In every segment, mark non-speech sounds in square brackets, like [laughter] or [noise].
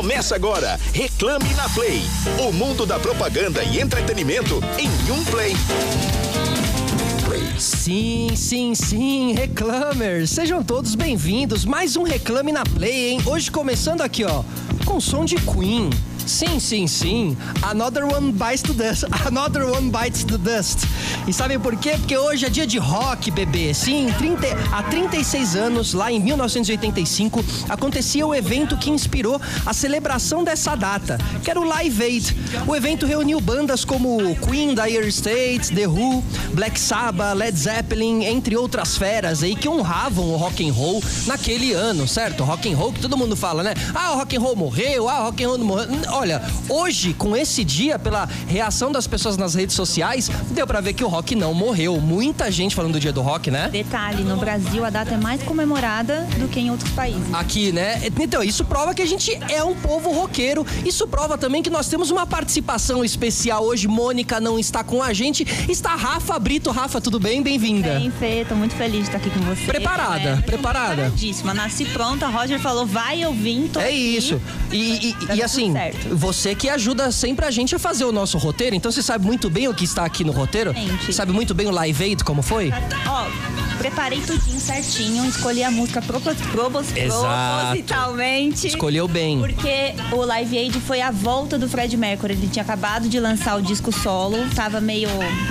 Começa agora. Reclame na Play. O mundo da propaganda e entretenimento em um play. Sim, sim, sim, reclamers. Sejam todos bem-vindos. Mais um Reclame na Play, hein? Hoje começando aqui, ó, com som de Queen. Sim, sim, sim. Another one bites the dust. [laughs] Another one bites the dust. E sabem por quê? Porque hoje é dia de rock, bebê. Sim, 30, há 36 anos, lá em 1985, acontecia o evento que inspirou a celebração dessa data, que era o Live Aid. O evento reuniu bandas como Queen, Dire Straits, The Who, Black Sabbath, Led Zeppelin, entre outras feras aí que honravam o rock and roll naquele ano, certo? Rock and roll que todo mundo fala, né? Ah, o rock and roll morreu, ah, o rock and roll não morreu olha, hoje, com esse dia, pela reação das pessoas nas redes sociais, deu para ver que o rock não morreu. Muita gente falando do dia do rock, né? Detalhe, no Brasil a data é mais comemorada do que em outros países. Aqui, né? Então, isso prova que a gente é um povo roqueiro. Isso prova também que nós temos uma participação especial hoje. Mônica não está com a gente. Está Rafa Brito. Rafa, tudo bem? Bem-vinda. Bem, Fê, tô muito feliz de estar aqui com você. Preparada, é, preparada. Preparadíssima. Nasci pronta. Roger falou, vai, eu vim, tô É aqui. isso. E, e, Tá e assim, certo. Você que ajuda sempre a gente a fazer o nosso roteiro, então você sabe muito bem o que está aqui no roteiro. Gente. Sabe muito bem o Live Aid, como foi? Ó, preparei tudinho certinho, escolhi a música propos, propos, propositalmente. Escolheu bem. Porque o Live Aid foi a volta do Fred Mercury. Ele tinha acabado de lançar o disco solo, tava meio.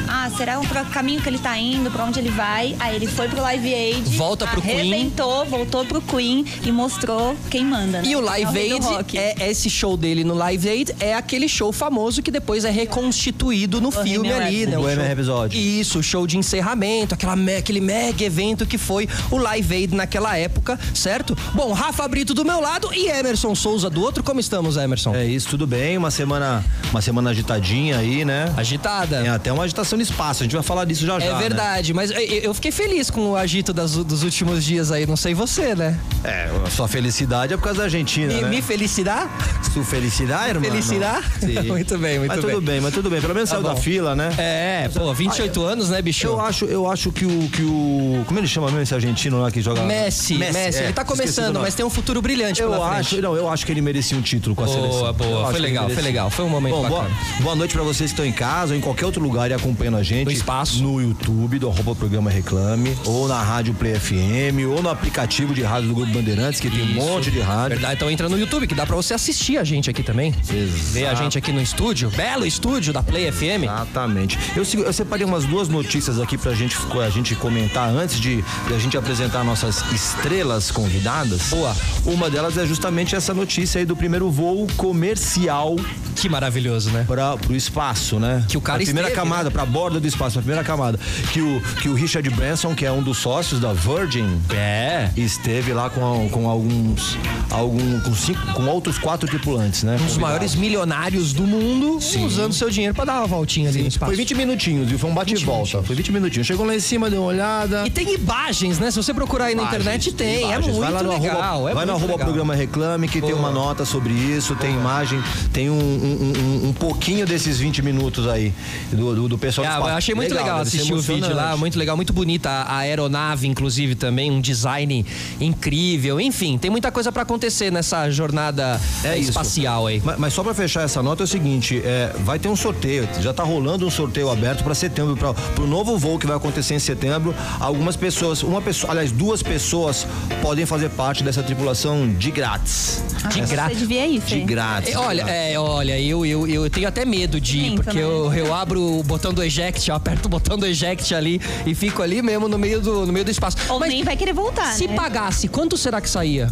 Ah, será o caminho que ele tá indo, pra onde ele vai? Aí ele foi pro Live Aid. Volta pro Queen. arrebentou, voltou pro Queen e mostrou quem manda. Né? E o É Live do Aid, é, esse show dele no Live Aid, é aquele show famoso que depois é reconstituído no Bohemian filme ali, né? O Rhapsody. Isso, o show de encerramento, aquela, me- aquele mega evento que foi o Live Aid naquela época, certo? Bom, Rafa Brito do meu lado e Emerson Souza do outro. Como estamos, Emerson? É isso, tudo bem. Uma semana, uma semana agitadinha aí, né? Agitada. Tem até uma agitação no espaço. A gente vai falar disso já já. É né? verdade, mas eu, fiquei feliz com o agito das- dos últimos dias aí, não sei você, né? É, a sua felicidade é por causa da Argentina, Me, né? me felicidade? Sua felicidade, irmão? Felicidade? [laughs] muito bem, muito mas bem. tudo bem, mas tudo bem. Pelo menos Tá saiu da bom. fila, né? É, pô, 28 anos, né, bicho? Eu acho, eu acho que o, que o. Como ele chama mesmo esse argentino lá que joga? Messi, Messi, é, ele tá começando, mas tem um futuro brilhante Eu acho, não, eu acho que ele merecia um título com a seleção. Boa, Eu boa. acho Foi legal, foi legal. Foi um momento Bom, boa, bacana. boa noite pra vocês que estão em casa ou em qualquer outro lugar e acompanhando a gente. No espaço. No YouTube do arroba programa Reclame, ou na Rádio Play FM, ou no aplicativo de rádio do Grupo Bandeirantes, que tem um monte de rádio. Verdade, então entra no YouTube, que dá pra você assistir a gente aqui também. Ver a gente aqui no estúdio, belo estúdio da Play FM. Exatamente. Eu, eu separei umas duas notícias aqui pra gente, a gente comentar antes de, de a gente apresentar nossas estrelas convidadas. Boa. Uma delas é justamente essa notícia aí do primeiro voo comercial Que maravilhoso, né? para pro espaço, né? Que o cara a primeira esteve, camada, né? pra borda do espaço, a primeira camada. Que o, que o Richard Branson, que é um dos sócios da Virgin, É. esteve lá com, com alguns. Algum, com, cinco, com outros quatro tripulantes, né? Um dos maiores milionários do mundo usando seu dinheiro pra dar uma voltinha ali no espaço. Foi 20 minutinhos, viu? Foi um bate 20 volta. minutinhos. Foi 20 minutinhos. Chegou lá em cima, deu uma olhada. E tem imagens, né? Se você procurar aí na Imagens, internet, tem. imagens. É muito vai lá no legal. Arroba, é vai no arroba legal. programa Reclame, que tem Boa. uma nota sobre isso, tem imagem, tem um, um, um- um pouquinho desses 20 minutos aí do, do, do pessoal do Ah, espaço. eu achei muito legal, ser assistir o vídeo lá, muito legal, muito bonita a a aeronave, inclusive também, um design incrível. Enfim, tem muita coisa pra acontecer nessa jornada É eh, isso. espacial aí. Mas, mas só pra fechar essa nota é o seguinte, é, vai ter um sorteio, já tá rolando um sorteio aberto pra setembro, para pro novo voo que vai acontecer em setembro. Algumas pessoas, uma pessoa, aliás, duas pessoas podem fazer parte dessa tripulação de grátis. De Você grátis. devia ir, De Fê. grátis. É, Olha, é, olha, eu, eu, eu tenho até medo de ir, porque né? eu, eu abro o botão do eject, eu aperto o botão do eject ali e fico ali mesmo no meio do, no meio do espaço. Ou Mas nem vai querer voltar, se né? pagasse, quanto será que saía?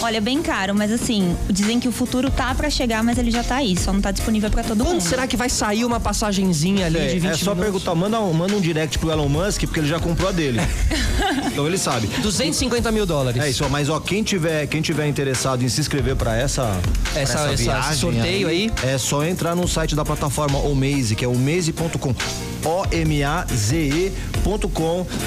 Olha, bem caro, mas assim, dizem que o futuro tá pra chegar, mas ele já tá aí, só não tá disponível pra todo Quanto mundo. será que vai sair uma passagenzinha ali de 20 É, é só minutos? perguntar, manda um, manda um direct pro Elon Musk, porque ele já comprou a dele. [laughs] então ele sabe. 250 mil dólares. É isso, mas ó, quem tiver, quem tiver interessado em se inscrever pra essa, pra Essa- essa- esse sorteio aí. é só entrar no site da plataforma Omaze, que é omaze.com. O-M-A-Z-E.com.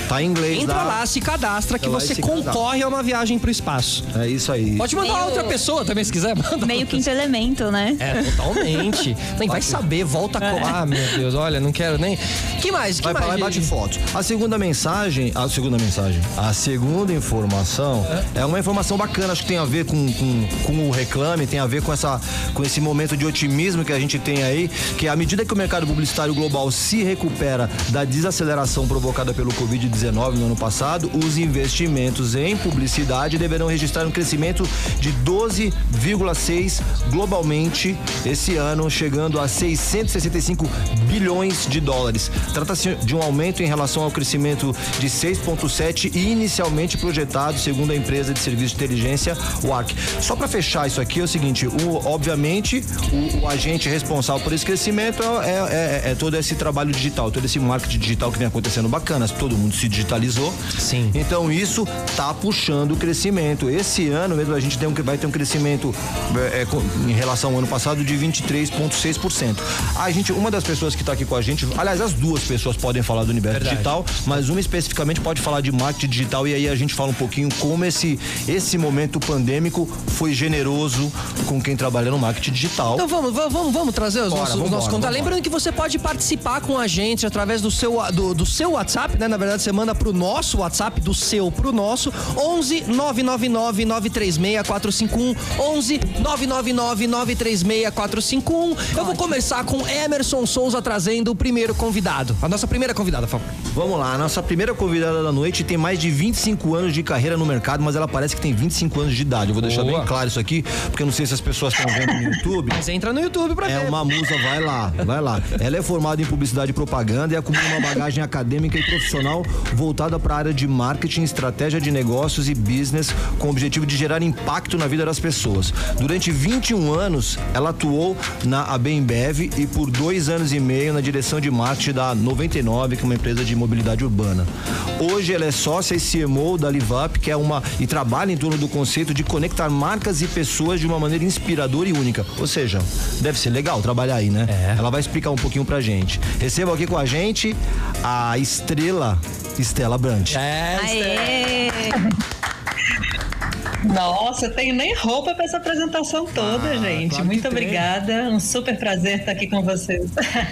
Tá em inglês. Entra dá- lá, se cadastra que Entra lá e você cadastra. concorre a uma viagem pro espaço. É isso aí. Pode mandar Meio- outra pessoa também, se quiser. Manda Meio quinto elemento, né? É, totalmente. Nem vai saber, volta a colar. Ah, meu Deus, olha, não quero nem. Que mais? Que Vai mais? pra lá e bate fotos. A segunda mensagem, a segunda mensagem, a segunda informação é, uma informação bacana, acho que tem a ver com, com, com o reclame, tem a ver com, essa, com esse momento de otimismo que a gente tem aí, que à medida que o mercado publicitário global se recupera da desaceleração provocada pelo Covid-19 no ano passado, os investimentos em publicidade deverão registrar um crescimento de 12,6 globalmente esse ano, chegando a 665 bilhões de dólares. Trata-se de um aumento em relação ao crescimento de 6,7 e inicialmente projetado, segundo a empresa de serviço de inteligência, o ARC. Só para fechar isso aqui é o seguinte: o- obviamente, o, o agente responsável por esse crescimento é, é- é- é todo esse trabalho digital, todo esse marketing digital que vem acontecendo bacana, todo mundo se digitalizou. Sim. Então isso tá puxando o crescimento. Esse ano mesmo a gente tem um, vai ter um crescimento é, é, em relação ao ano passado de 23,6%. A gente, uma das pessoas que está aqui com a gente, aliás, as duas pessoas podem falar do universo Verdade. digital, mas uma especificamente pode falar de marketing digital e aí a gente fala um pouquinho como esse esse momento pandêmico foi generoso com quem trabalha no marketing digital. Então vamos, vamos, vamos, trazer os Bora, nossos, nossos contatos. Lembrando que você pode participar com a gente através do seu, do, do seu WhatsApp, né? Na verdade, você manda pro nosso WhatsApp, do seu pro nosso, 11 999 936 451 11 999 936 451. Eu vou começar com Emerson Souza trazendo o primeiro convidado. A nossa primeira convidada, por favor. Vamos lá, a nossa primeira convidada da noite tem mais de 25 anos de carreira no mercado, mas ela parece que tem 25 anos de idade. Eu vou deixar Boa. bem claro isso aqui, porque eu não sei se as pessoas estão vendo no [laughs] YouTube. Mas entra no YouTube pra É ver. uma musa, vai lá, vai lá. Ela é formada em publicidade e propaganda e acumula uma bagagem acadêmica e profissional voltada para a área de marketing, estratégia de negócios e business, com o objetivo de gerar impacto na vida das pessoas. Durante 21 anos, ela atuou na ABEMBev e por dois anos e meio na direção de marketing da 99, que é uma empresa de mobilidade urbana. Hoje ela é sócia e CMO da LiveUp, que é uma e trabalha em torno do conceito de conectar marcas e pessoas de uma maneira inspiradora e única. Ou seja, deve ser legal trabalhar aí, né? É. Ela vai explicar um pouquinho pra gente. Receba aqui com a gente a estrela Estela Brant. É, Aê! [laughs] Nossa, eu tenho nem roupa para essa apresentação toda, Ah, gente. claro Muito tem. obrigada. Um super prazer estar aqui com vocês.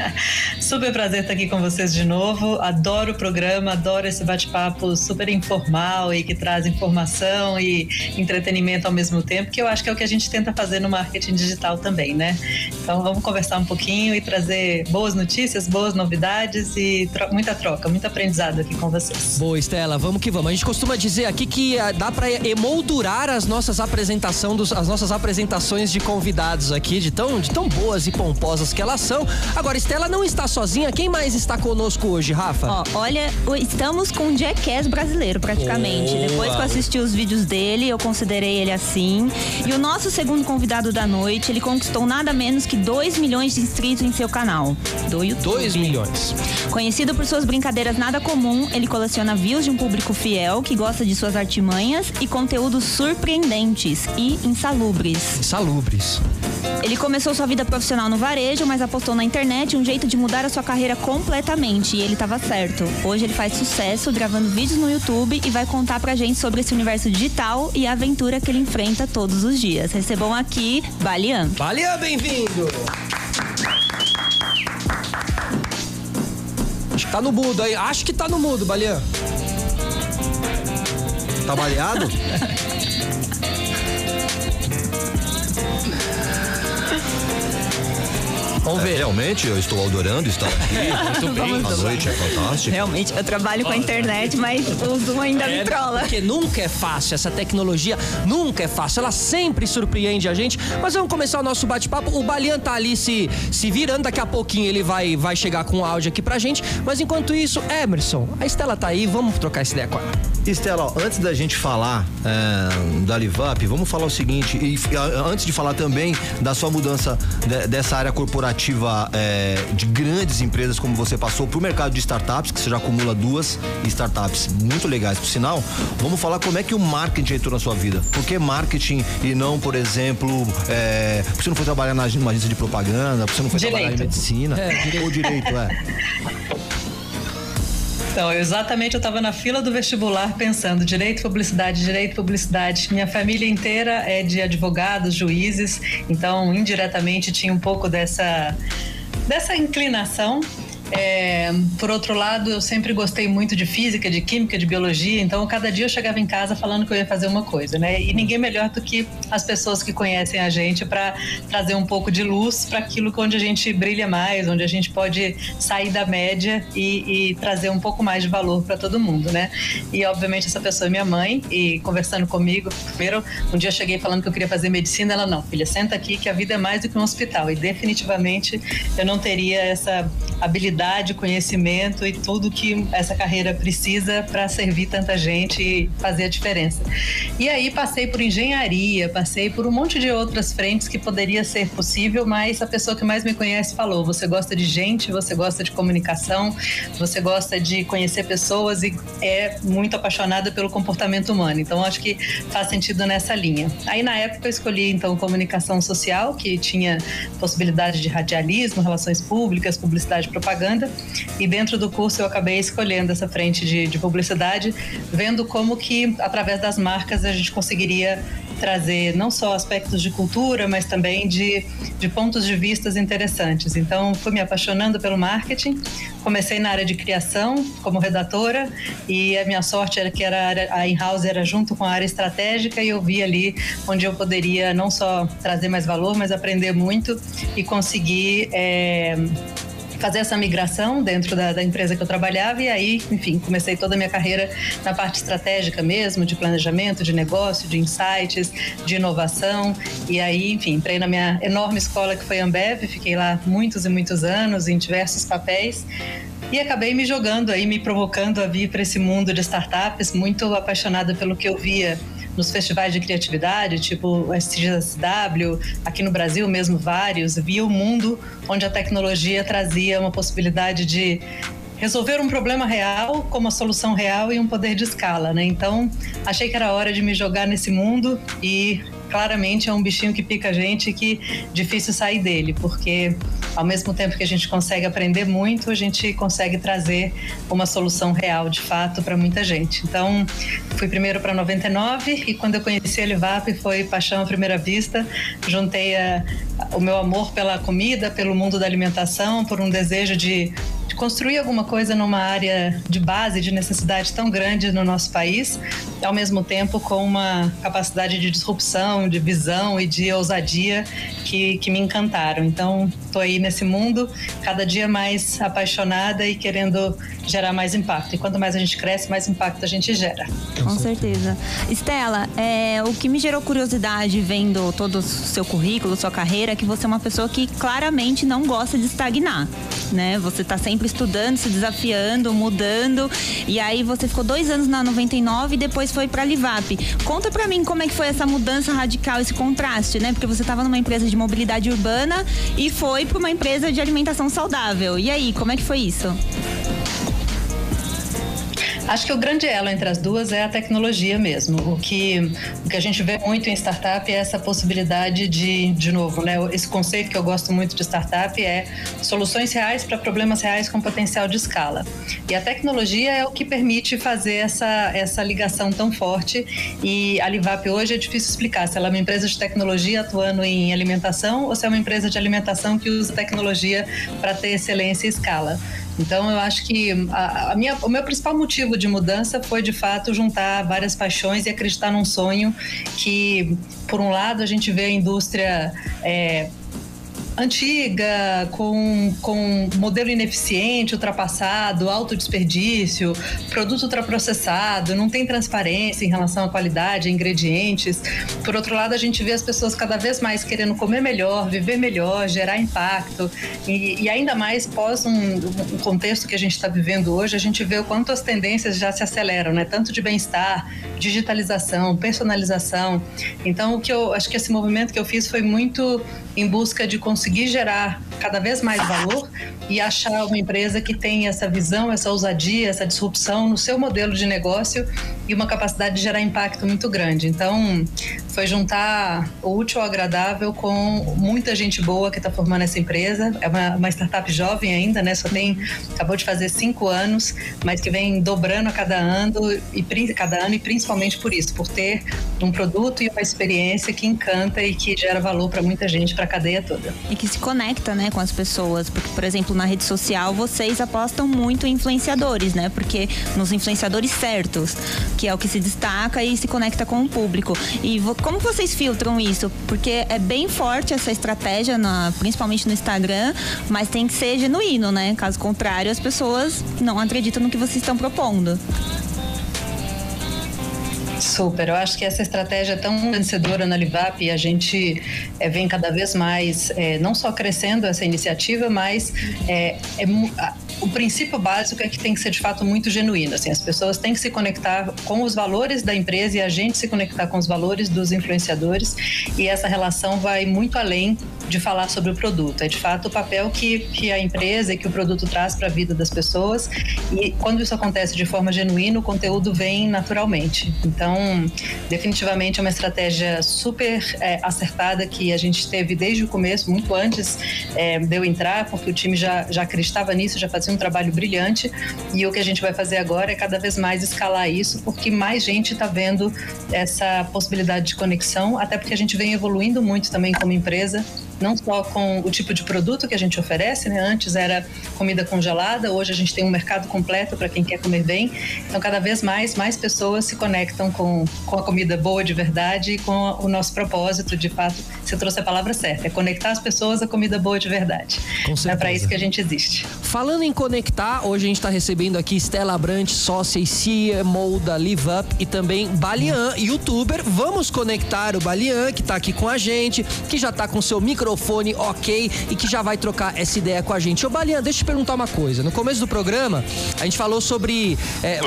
[laughs] super prazer estar aqui com vocês de novo. Adoro o programa, adoro esse bate-papo super informal e que traz informação e entretenimento ao mesmo tempo, que eu acho que é o que a gente tenta fazer no marketing digital também, né? Então vamos conversar um pouquinho e trazer boas notícias, boas novidades e tro- muita troca, muito aprendizado aqui com vocês. Boa, Estela, vamos que vamos. A gente costuma dizer aqui que ah, dá pra emoldurar as nossas apresentação dos, as nossas apresentações de convidados aqui, de tão, de tão boas e pomposas que elas são. Agora, Estela não está sozinha. Quem mais está conosco hoje, Rafa? Ó, olha, estamos com um Jackass brasileiro, praticamente. Boa. Depois que eu assisti os vídeos dele, eu considerei ele assim. E o nosso segundo convidado da noite, ele conquistou nada menos que 2 milhões de inscritos em seu canal. Do YouTube. 2 milhões. Conhecido por suas brincadeiras nada comum, ele coleciona views de um público fiel que gosta de suas artimanhas e conteúdos surpreendentes e insalubres. Salubres. Ele começou sua vida profissional no varejo, mas apostou na internet um jeito de mudar a sua carreira completamente. E ele estava certo. Hoje ele faz sucesso gravando vídeos no YouTube e vai contar pra gente sobre esse universo digital e a aventura que ele enfrenta todos os dias. Recebam aqui Balian. Valeu, bem-vindo! Acho que tá no mudo aí. Acho que tá no mudo, Balian. Tá baleado? [laughs] Vamos É, ver. realmente, eu estou adorando estar aqui. [laughs] Muito bem. A noite é fantástica. Realmente, eu trabalho com a internet, mas o Zoom ainda me trola. Porque nunca é fácil, essa tecnologia nunca é fácil, ela sempre surpreende a gente. Mas vamos começar o nosso bate-papo. O Balian tá ali se, se virando, daqui a pouquinho ele vai, vai chegar com o áudio aqui pra gente. Mas enquanto isso, Emerson, a Estela tá aí, vamos trocar essa ideia com ela. Estela, ó, antes da gente falar é, da Livap, vamos falar o seguinte, e antes de falar também da sua mudança de- dessa área corporativa é, de grandes empresas como você passou para o mercado de startups, que você já acumula duas startups muito legais, por sinal, vamos falar como é que o marketing entrou na sua vida. Por que marketing e não, por exemplo, é, você não foi trabalhar na numa agência de propaganda, você não foi trabalhar em Direito. medicina? É, direito. Ou direito, é. [laughs] Então, exatamente, eu estava na fila do vestibular pensando direito, publicidade, direito, publicidade. Minha família inteira é de advogados, juízes, então indiretamente tinha um pouco dessa dessa inclinação é, por outro lado, eu sempre gostei muito de física, de química, de biologia, então cada dia eu chegava em casa falando que eu ia fazer uma coisa, né? E ninguém melhor do que as pessoas que conhecem a gente para trazer um pouco de luz para aquilo onde a gente brilha mais, onde a gente pode sair da média e, e trazer um pouco mais de valor para todo mundo, né? E obviamente essa pessoa é minha mãe e conversando comigo, primeiro, um dia eu cheguei falando que eu queria fazer medicina, ela não, filha, senta aqui que a vida é mais do que um hospital e definitivamente eu não teria essa habilidade habilidade, conhecimento e tudo que essa carreira precisa para servir tanta gente e fazer a diferença. E aí passei por engenharia, passei por um monte de outras frentes que poderia ser possível, mas a pessoa que mais me conhece falou: você gosta de gente, você gosta de comunicação, você gosta de conhecer pessoas e é muito apaixonada pelo comportamento humano. Então acho que faz sentido nessa linha. Aí na época eu escolhi então comunicação social, que tinha possibilidade de radialismo, relações públicas, publicidade e propaganda propaganda. E dentro do curso eu acabei escolhendo essa frente de, de publicidade, vendo como que através das marcas a gente conseguiria trazer não só aspectos de cultura, mas também de, de pontos de vistas interessantes. Então, fui me apaixonando pelo marketing. Comecei na área de criação como redatora e a minha sorte era que era a in-house era junto com a área estratégica e eu vi ali onde eu poderia não só trazer mais valor, mas aprender muito e conseguir é, fazer essa migração dentro da, da, empresa que eu trabalhava e aí, enfim, comecei toda a minha carreira na parte estratégica mesmo, de planejamento, de negócio, de insights, de inovação. E aí, enfim, entrei na minha enorme escola que foi a Ambev, fiquei lá muitos e muitos anos em diversos papéis e acabei me jogando aí, me provocando a vir para esse mundo de startups, muito apaixonada pelo que eu via nos festivais de criatividade, tipo o STGSW, aqui no Brasil mesmo vários, via o mundo onde a tecnologia trazia uma possibilidade de resolver um problema real com uma solução real e um poder de escala, né? Então, achei que era hora de me jogar nesse mundo e claramente é um bichinho que pica a gente e que difícil sair dele, porque ao mesmo tempo que a gente consegue aprender muito, a gente consegue trazer uma solução real, de fato, para muita gente. Então, fui primeiro para 99 e quando eu conheci a Livap foi paixão à primeira vista. Juntei a, o meu amor pela comida, pelo mundo da alimentação, por um desejo de construir alguma coisa numa área de base, de necessidade tão grande no nosso país, ao mesmo tempo com uma capacidade de disrupção, de visão e de ousadia que, que me encantaram. Então, estou aí nesse mundo, cada dia mais apaixonada e querendo gerar mais impacto. E quanto mais a gente cresce, mais impacto a gente gera. Com certeza. Estela, é, o que me gerou curiosidade vendo todo o seu currículo, sua carreira, é que você é uma pessoa que claramente não gosta de estagnar. Né? Você está sempre estudando, se desafiando, mudando. E aí você ficou dois anos na 99 e depois foi para a Livap. Conta para mim como é que foi essa mudança radical, esse contraste, né? Porque você estava numa empresa de mobilidade urbana e foi para uma empresa de alimentação saudável. E aí, como é que foi isso? Acho que o grande elo entre as duas é a tecnologia mesmo. O que, o que a gente vê muito em startup é essa possibilidade de, de novo, né? Esse conceito que eu gosto muito de startup é soluções reais para problemas reais com potencial de escala. E a tecnologia é o que permite fazer essa, essa ligação tão forte. E a Livap hoje é difícil explicar se ela é uma empresa de tecnologia atuando em alimentação ou se é uma empresa de alimentação que usa tecnologia para ter excelência e escala. Então, eu acho que a, a, minha, o meu principal motivo de mudança foi, de fato, juntar várias paixões e acreditar num sonho que, por um lado, a gente vê a indústria é, antiga, com, com modelo ineficiente, ultrapassado, alto desperdício, produto ultraprocessado, não tem transparência em relação à qualidade, ingredientes. Por outro lado, a gente vê as pessoas cada vez mais querendo comer melhor, viver melhor, gerar impacto. E, e ainda mais pós um, um contexto que a gente está vivendo hoje, a gente vê o quanto as tendências já se aceleram, né? Tanto de bem-estar, digitalização, personalização. Então, o que eu acho que esse movimento que eu fiz foi muito em busca de conseguir gerar cada vez mais valor e achar uma empresa que tem essa visão, essa ousadia, essa disrupção no seu modelo de negócio e uma capacidade de gerar impacto muito grande. Então, foi juntar o útil ao agradável com muita gente boa que está formando essa empresa. É uma, uma, startup jovem ainda, né? Só tem, acabou de fazer cinco anos, mas que vem dobrando a cada ano e cada ano e principalmente por isso, por ter um produto e uma experiência que encanta e que gera valor para muita gente, para a cadeia toda. E que se conecta, né, com as pessoas, porque por exemplo na rede social vocês apostam muito em influenciadores, né? Porque nos influenciadores certos, que é o que se destaca e se conecta com o público. E como vocês filtram isso? Porque é bem forte essa estratégia, na, principalmente no Instagram, mas tem que ser genuíno, né? Caso contrário, as pessoas não acreditam no que vocês estão propondo. Super, eu acho que essa estratégia é tão vencedora na Livap e a gente é, vem cada vez mais, é, não só crescendo essa iniciativa, mas é, é o princípio básico é que tem que ser de fato muito genuíno. Assim, as pessoas têm que se conectar com os valores da empresa e a gente se conectar com os valores dos influenciadores. E essa relação vai muito além de falar sobre o produto. É de fato o papel que, que a empresa e que o produto traz para a vida das pessoas. E quando isso acontece de forma genuína, o conteúdo vem naturalmente. Então, definitivamente é uma estratégia super é, acertada que a gente teve desde o começo, muito antes é, de eu entrar, porque o time já, já acreditava nisso, já fazia um trabalho brilhante. E o que a gente vai fazer agora é cada vez mais escalar isso, porque mais gente está vendo essa possibilidade de conexão, até porque a gente vem evoluindo muito também como empresa não só com o tipo de produto que a gente oferece, né? Antes era comida congelada, hoje a gente tem um mercado completo para quem quer comer bem. Então, cada vez mais, mais pessoas se conectam com, com a comida boa de verdade e com o nosso propósito, de fato, você trouxe a palavra certa, é conectar as pessoas à comida boa de verdade. Com certeza. É para isso que a gente existe. Falando em conectar, hoje a gente está recebendo aqui Stella Brant, sócia e CMO da Live Up e também Balian, youtuber. Vamos conectar o Balian, que está aqui com a gente, que já está com seu micro microfone ok e que já vai trocar essa ideia com a gente. Ô, Balian, deixa eu te perguntar uma coisa. No começo do programa, a gente falou sobre é,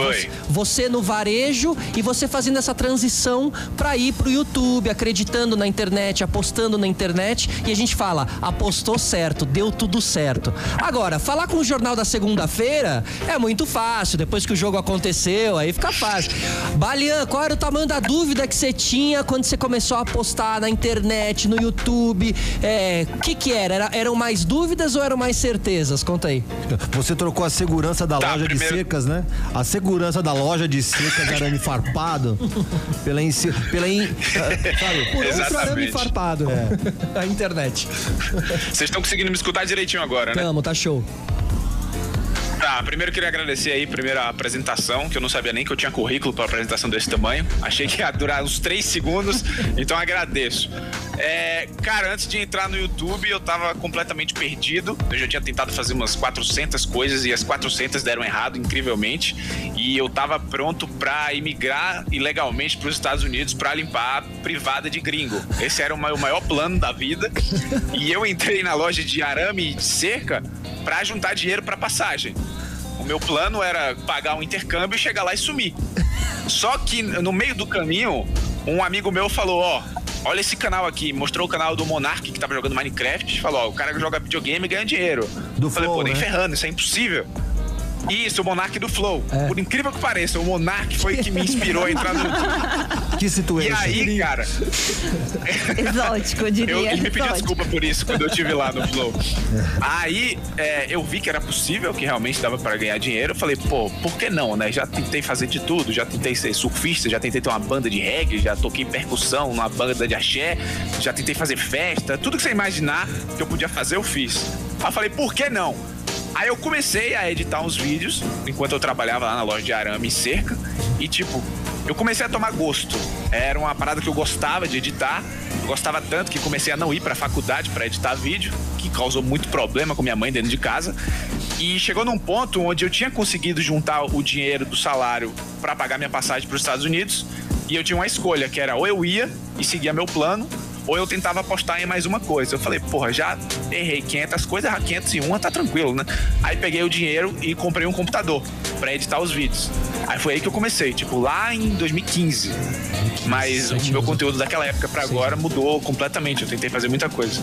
você no varejo e você fazendo essa transição para ir pro YouTube, acreditando na internet, apostando na internet. E a gente fala, apostou certo, deu tudo certo. Agora, falar com o jornal da segunda-feira é muito fácil. Depois que o jogo aconteceu, aí fica fácil. Balian, qual era o tamanho da dúvida que você tinha quando você começou a apostar na internet, no YouTube? É, é, que que era? era? Eram mais dúvidas ou eram mais certezas? Conta aí. Você trocou a segurança da tá, loja primeiro... de secas, né? A segurança da loja de secas arame farpado [laughs] pela, in... pela in... sabe? Por outro arame farpado. É. [laughs] A internet. Vocês estão conseguindo me escutar direitinho agora, né? Tamo, tá show. Tá, primeiro queria agradecer aí, primeiro a apresentação, que eu não sabia nem que eu tinha currículo para apresentação desse tamanho. Achei que ia durar uns 3 segundos, [laughs] então agradeço. É, cara, antes de entrar no YouTube, eu tava completamente perdido. Eu já tinha tentado fazer umas 400 coisas e as 400 deram errado, incrivelmente. E eu tava pronto para imigrar ilegalmente para os Estados Unidos para limpar a privada de gringo. Esse era o maior plano da vida. [laughs] E eu entrei na loja de arame e de cerca para juntar dinheiro para passagem. O meu plano era pagar um intercâmbio e chegar lá e sumir. Só que no meio do caminho, um amigo meu falou: Ó, olha esse canal aqui. Mostrou o canal do Monark que tava jogando Minecraft. Falou: Ó, o cara que joga videogame ganha dinheiro. Do Eu falei: Flow, Pô, nem né? ferrando, isso é impossível. Isso, o Monark do Flow. É. Por incrível que pareça, o Monark foi que me inspirou a entrar no. [laughs] Que situação. E aí, cara. Exótico, eu diria. Eu, ele me pediu desculpa por isso quando eu estive lá no Flow. Aí é, eu vi que era possível, que realmente dava para ganhar dinheiro. Eu falei, pô, por que não, né? Já tentei fazer de tudo, já tentei ser surfista, já tentei ter uma banda de reggae, já toquei percussão numa banda de axé, já tentei fazer festa, tudo que você imaginar que eu podia fazer, eu fiz. Aí eu falei, por que não? Aí eu comecei a editar uns vídeos enquanto eu trabalhava lá na loja de arame e cerca. E tipo, eu comecei a tomar gosto. Era uma parada que eu gostava de editar. Eu gostava tanto que comecei a não ir pra faculdade para editar vídeo, que causou muito problema com minha mãe dentro de casa. E chegou num ponto onde eu tinha conseguido juntar o dinheiro do salário para pagar minha passagem para os Estados Unidos. E eu tinha uma escolha, que era ou eu ia e seguia meu plano, ou eu tentava apostar em mais uma coisa. Eu falei, porra, já errei 500 coisas, 501 tá tranquilo, né? Aí peguei o dinheiro e comprei um computador para editar os vídeos. Aí foi aí que eu comecei, tipo, lá em 2015. Mas o meu conteúdo daquela época para agora mudou completamente. Eu tentei fazer muita coisa.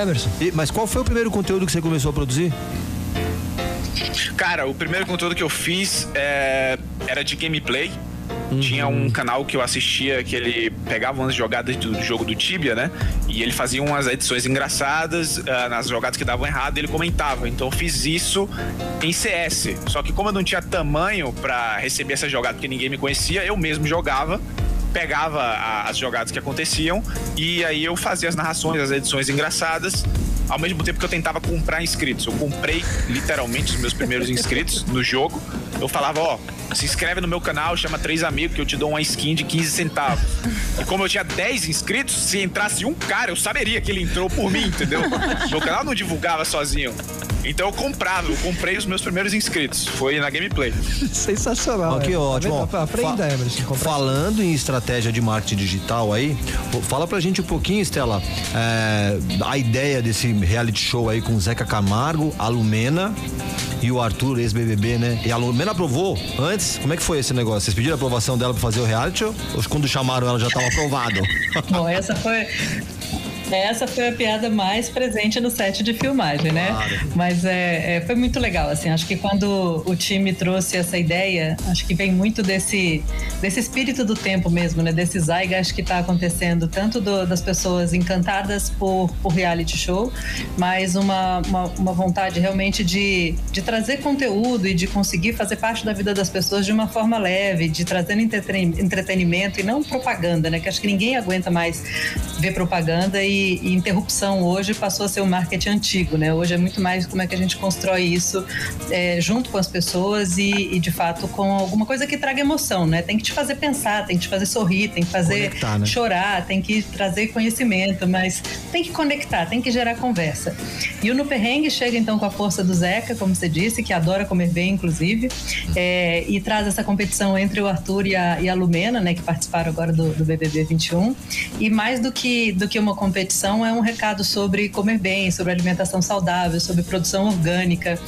Emerson. E, mas qual foi o primeiro conteúdo que você começou a produzir? Cara, o primeiro conteúdo que eu fiz é, era de gameplay. Uhum. Tinha um canal que eu assistia que ele pegava umas jogadas do jogo do Tibia, né? E ele fazia umas edições engraçadas uh, nas jogadas que davam errado, ele comentava. Então eu fiz isso em CS. Só que como eu não tinha tamanho para receber essa jogada porque ninguém me conhecia, eu mesmo jogava pegava a, as jogadas que aconteciam e aí eu fazia as narrações, as edições engraçadas, ao mesmo tempo que eu tentava comprar inscritos. Eu comprei literalmente os meus primeiros inscritos no jogo. Eu falava, ó, se inscreve no meu canal, chama três amigos que eu te dou uma skin de 15 centavos. E como eu tinha 10 inscritos, se entrasse um cara, eu saberia que ele entrou por mim, entendeu? [laughs] Meu canal não divulgava sozinho. Então eu comprava, eu comprei os meus primeiros inscritos. Foi na gameplay. Sensacional. Que ótimo. Tá aprenda, fa Emerson. Falando em estratégia de marketing digital aí, fala pra gente um pouquinho, Estela, é, a ideia desse reality show aí com o Zeca Camargo, a Lumena e o Arthur, ex-BBB, né? E a Lumena aprovou antes? Como é que foi esse negócio? Vocês pediram a aprovação dela pra fazer o reality ou quando chamaram ela já estava aprovado? Bom, essa foi essa foi a piada mais presente no set de filmagem, né? Claro. Mas é, é, foi muito legal, assim. Acho que quando o time trouxe essa ideia, acho que vem muito desse, desse espírito do tempo mesmo, né? Desse zeitgeist que está acontecendo, tanto do, das pessoas encantadas por, por reality show, mas uma, uma, uma, vontade realmente de, de trazer conteúdo e de conseguir fazer parte da vida das pessoas de uma forma leve, de trazer entretenimento e não propaganda, né? Que acho que ninguém aguenta mais ver propaganda e e, interrupção hoje passou a ser um marketing antigo, né? Hoje é muito mais como é que a gente constrói isso é, junto com as pessoas e, e, de fato com alguma coisa que traga emoção, né? Tem que te fazer pensar, tem que te fazer sorrir, tem que fazer conectar, né? chorar, tem que trazer conhecimento, mas tem que conectar, tem que gerar conversa. E o No Perrengue chega então com a força do Zeca, como você disse, que adora comer bem, inclusive, é, e traz essa competição entre o Arthur e a, e a Lumena, né? Que participaram agora do, do BBB 21. E mais do que, do que uma competição competição é um recado sobre comer bem, sobre alimentação saudável, sobre produção orgânica.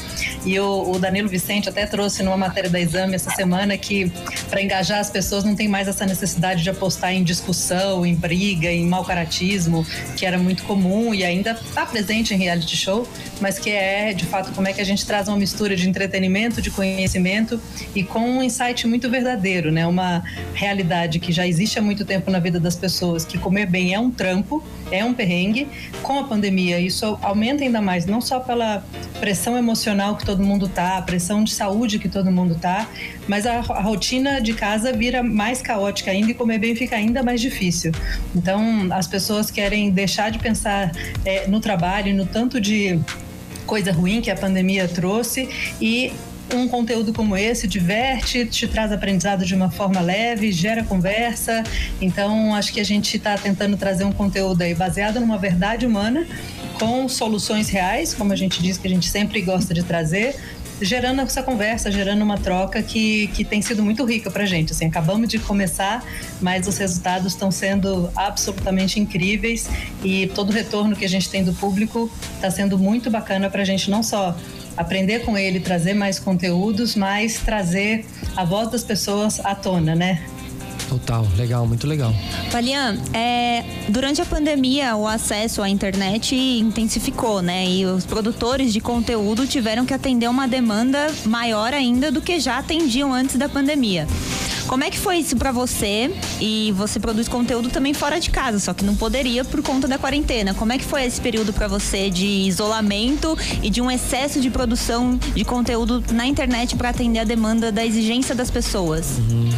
E o, o Danilo Vicente até trouxe numa matéria da Exame essa semana que para engajar as pessoas não tem mais essa necessidade de apostar em discussão, em briga, em mau caratismo, que era muito comum e ainda está presente em reality show, mas que é de fato como é que a gente traz uma mistura de entretenimento, de conhecimento e com um insight muito verdadeiro, né? Uma realidade que já existe há muito tempo na vida das pessoas, que comer bem é um trampo, é um perrengue. Com a pandemia, isso aumenta ainda mais, não só pela pressão emocional que todo mundo tá, a pressão de saúde que todo mundo tá, mas a, a rotina de casa vira mais caótica ainda e comer bem fica ainda mais difícil. Então, as pessoas querem deixar de pensar é, no trabalho, no tanto de coisa ruim que a pandemia trouxe e um conteúdo como esse diverte, te traz aprendizado de uma forma leve, gera conversa. Então, acho que a gente está tentando trazer um conteúdo aí baseado numa verdade humana, com soluções reais, como a gente diz que a gente sempre gosta de trazer, gerando essa conversa, gerando uma troca que, que tem sido muito rica para a gente. Assim, acabamos de começar, mas os resultados estão sendo absolutamente incríveis e todo o retorno que a gente tem do público está sendo muito bacana para a gente não só aprender com ele, trazer mais conteúdos, mas trazer a voz das pessoas à tona, né? Total, legal, muito legal. Valian, é, durante a pandemia o acesso à internet intensificou, né? E os produtores de conteúdo tiveram que atender uma demanda maior ainda do que já atendiam antes da pandemia. Como é que foi isso para você? E você produz conteúdo também fora de casa, só que não poderia por conta da quarentena. Como é que foi esse período para você de isolamento e de um excesso de produção de conteúdo na internet para atender a demanda da exigência das pessoas? Uhum.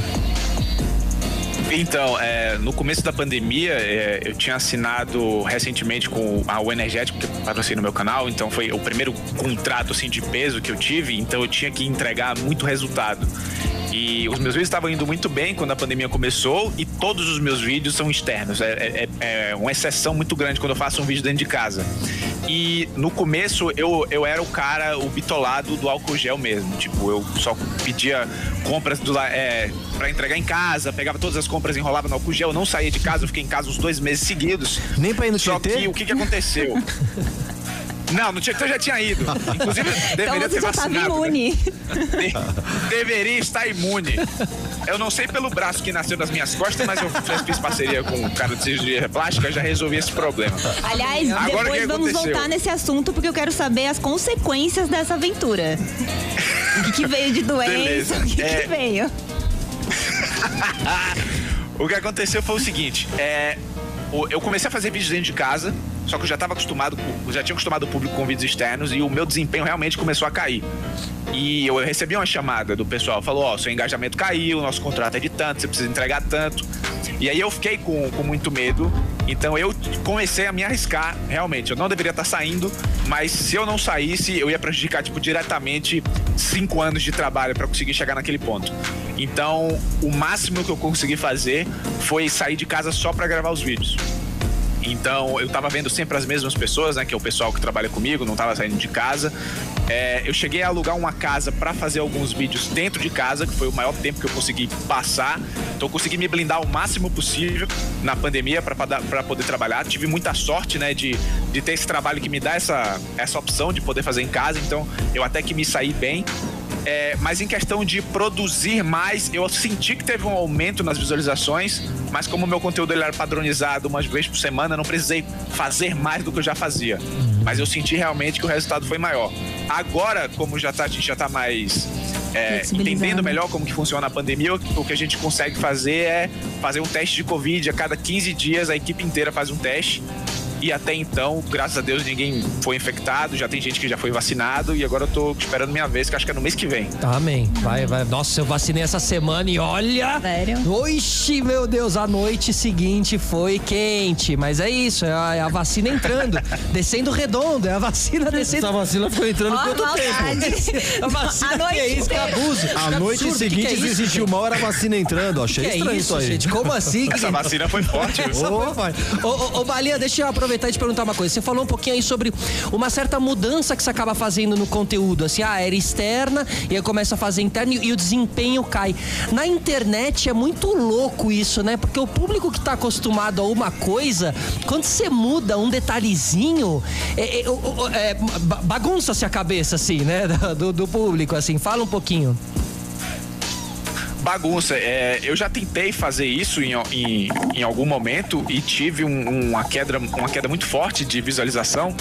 Então, é, no começo da pandemia, é, eu tinha assinado recentemente com a O Energético, que patrocina no meu canal, então foi o primeiro contrato assim, de peso que eu tive, então eu tinha que entregar muito resultado. E os meus vídeos estavam indo muito bem quando a pandemia começou e todos os meus vídeos são externos. É, é, é, é uma exceção muito grande quando eu faço um vídeo dentro de casa. E no começo eu, eu era o cara, o bitolado do álcool gel mesmo. Tipo, eu só pedia compras do, é, para entregar em casa, pegava todas as compras, enrolava no álcool gel, eu não saía de casa, eu fiquei em casa uns dois meses seguidos. Nem pra ir no Só que o que, que aconteceu? [laughs] Não, no Tietê eu já tinha ido. Inclusive, Então deveria você ter já tava vacinado. né? imune. De- [laughs] deveria estar imune. Eu não sei pelo braço que nasceu das minhas costas, mas eu fiz- parceria com um cara de cirurgia plástica e já resolvi esse problema. Aliás, Agora, o depois que vamos aconteceu? voltar nesse assunto porque eu quero saber as consequências dessa aventura. O que, que veio de [laughs] doença? Beleza. O que, que É. veio? [laughs] O que aconteceu foi o seguinte, é, o- eu comecei a fazer vídeos dentro de casa, só que eu já estava acostumado, já tinha acostumado o público com vídeos externos e o meu desempenho realmente começou a cair. E eu recebi uma chamada do pessoal, falou, ó, seu engajamento caiu, nosso contrato é de tanto, você precisa entregar tanto. E aí eu fiquei com, com muito medo, então eu comecei a me arriscar, realmente. Eu não deveria estar saindo, mas se eu não saísse, eu ia prejudicar, tipo, diretamente cinco anos de trabalho para conseguir chegar naquele ponto. Então, o máximo que eu consegui fazer foi sair de casa só para gravar os vídeos. Então, eu tava vendo sempre as mesmas pessoas, né? Que é o pessoal que trabalha comigo, não tava saindo de casa. É, eu cheguei a alugar uma casa para fazer alguns vídeos dentro de casa, que foi o maior tempo que eu consegui passar. Então, eu consegui me blindar o máximo possível na pandemia para poder trabalhar. Tive muita sorte, né? De, de ter esse trabalho que me dá essa, essa opção de poder fazer em casa. Então, eu até que me saí bem. É, mas em questão de produzir mais, eu senti que teve um aumento nas visualizações, mas como o meu conteúdo ele era padronizado umas vezes por semana, não precisei fazer mais do que eu já fazia. Mas eu senti realmente que o resultado foi maior. Agora, como já tá, a gente já tá mais é, entendendo melhor como que funciona a pandemia, o que a gente consegue fazer é fazer um teste de Covid. A cada 15 dias a equipe inteira faz um teste. E até então, graças a Deus, ninguém foi infectado, já tem gente que já foi vacinado e agora eu tô esperando minha vez, que acho que é no mês que vem. Amém. Vai, vai. Nossa, eu vacinei essa semana e olha. Sério? Oxi, meu Deus, a noite seguinte foi quente. Mas é isso, é a, é a vacina entrando, [laughs] descendo redondo, é a vacina descendo. Essa vacina ficou entrando Ó, quanto tempo? [laughs] A vacina [laughs] A noite que é isso, que inteira. abuso. A Que noite absurdo, seguinte, que que é mal, era a vacina entrando. ó. Achei Que é estranho isso, isso aí. gente? Como assim? Essa vacina foi forte. viu? Essa foi forte. Ô, ô, ô, Balinha, deixa eu aproveitar e te perguntar uma coisa. Você falou um pouquinho aí sobre uma certa mudança que você acaba fazendo no conteúdo. Assim, ah, era externa e aí começa a fazer interna e, o desempenho cai. Na internet é muito louco isso, né? Porque o público que tá acostumado a uma coisa, quando você muda um detalhezinho, é, é, é, ba- bagunça-se a cabeça, assim, né? [laughs] Do, do público, assim. Fala um pouquinho. Bagunça. É, eu já tentei fazer isso em, em, em algum momento e tive um- uma, queda, uma queda muito forte de visualização.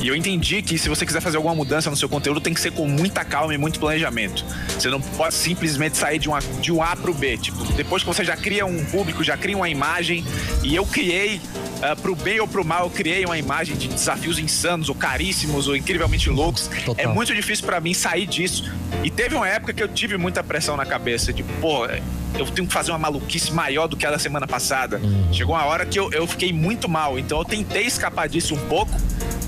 E eu entendi que se você quiser fazer alguma mudança no seu conteúdo, tem que ser com muita calma e muito planejamento. Você não pode simplesmente sair de, uma, de um A pro B. Tipo, depois que você já cria um público, já cria uma imagem. E eu criei, ah, pro bem ou pro mal, eu criei uma imagem de desafios insanos, ou caríssimos, ou incrivelmente loucos. Total. É muito difícil pra mim sair disso. E teve uma época que eu tive muita pressão na cabeça, de, pô, eu tenho que fazer uma maluquice maior do que a da semana passada. Chegou uma hora que eu, eu fiquei muito mal, então eu tentei escapar disso um pouco,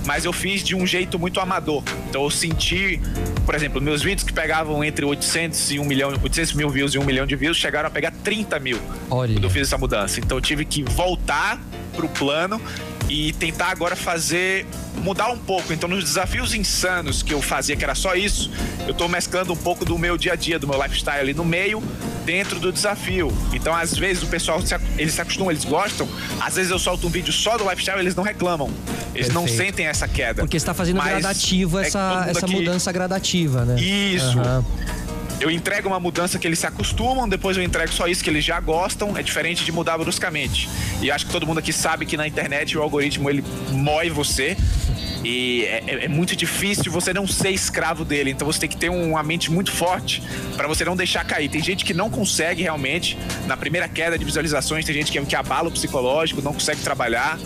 mas eu fiz de um jeito muito amador. Então eu senti, por exemplo, meus vídeos que pegavam entre 800 e 1 milhão, 800 mil views e 1 milhão de views, chegaram a pegar 30 mil Olha. quando eu fiz essa mudança. Então eu tive que voltar pro plano e tentar agora fazer mudar um pouco. Então nos desafios insanos que eu fazia, que era só isso, eu tô mesclando um pouco do meu dia a dia, do meu lifestyle ali no meio, dentro do desafio. Então às vezes o pessoal se, eles se acostumam, eles gostam. Às vezes eu solto um vídeo só do lifestyle, eles não reclamam. Eles não Perfeito. sentem essa queda. Porque você tá fazendo Mas gradativo é essa, essa aqui- mudança gradativa, né? Isso. Aham. Eu entrego uma mudança que eles se acostumam, depois eu entrego só isso que eles já gostam, é diferente de mudar bruscamente. E acho que todo mundo aqui sabe que na internet o algoritmo ele mói você. E é, é- é muito difícil você não ser escravo dele. Então você tem que ter uma mente muito forte para você não deixar cair. Tem gente que não consegue realmente, na primeira queda de visualizações, tem gente que, que abala o psicológico, não consegue trabalhar.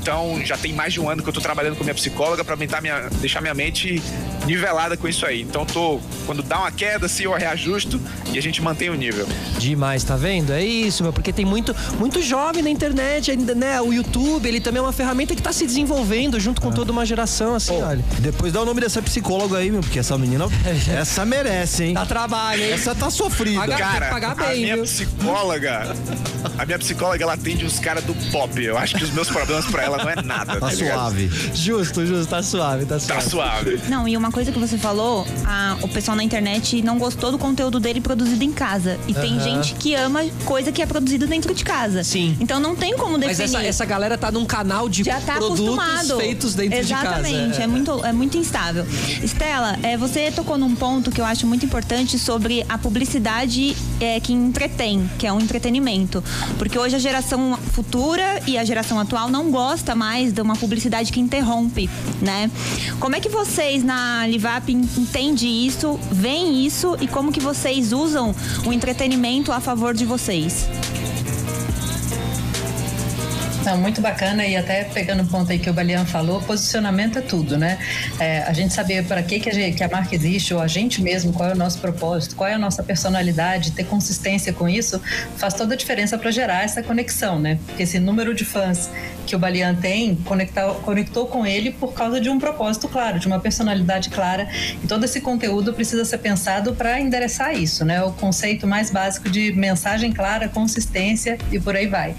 Então já tem mais de um ano que eu tô trabalhando com minha psicóloga para tentar minha, deixar minha mente nivelada com isso aí. Então tô quando dá uma queda assim eu reajusto e a gente mantém o nível. Demais, tá vendo? É isso, meu, porque tem muito, muito jovem na internet, ainda, né? O YouTube, ele também é uma ferramenta que tá se desenvolvendo junto com toda uma geração, assim, olha. Depois dá o nome dessa psicóloga aí, meu, porque essa menina, [laughs] essa merece, hein? Dá trabalho, hein? Essa tá sofrida. Paga- Cara, pagar a bem, minha viu? psicóloga, a minha psicóloga ela atende os caras do pop. Eu acho que os meus problemas pra ela não é nada. Tá ligado? suave. Justo, justo, tá suave, tá Tá suave. suave. Não, e uma coisa que você falou, a, o pessoal na internet não gostou do conteúdo dele produzido em casa. E tem gente que ama coisa que é produzida dentro de casa. Sim. Então não tem como definir. Mas essa, essa galera tá num canal de já tá produtos acostumado. feitos dentro Exatamente, de casa. é muito, é muito instável. Estela, é, você tocou num ponto que eu acho muito importante sobre a publicidade é, que entretém, que é um entretenimento. Porque hoje a geração futura e a geração atual não gosta mais de uma publicidade que interrompe, né? Como é que vocês na Livap entendem isso, veem isso e como que vocês usam o entretenimento a favor de vocês? Não, muito bacana e até pegando o ponto aí que o Balian falou, posicionamento é tudo, né? É, a gente saber para que, que a, gente, que a marca existe, ou a gente mesmo, qual é o nosso propósito, qual é a nossa personalidade, ter consistência com isso, faz toda a diferença para gerar essa conexão, né? Porque esse número de fãs que o Balian tem conectou, conectou com ele por causa de um propósito claro, de uma personalidade clara. E todo esse conteúdo precisa ser pensado para endereçar isso, né? O conceito mais básico de mensagem clara, consistência e por aí vai.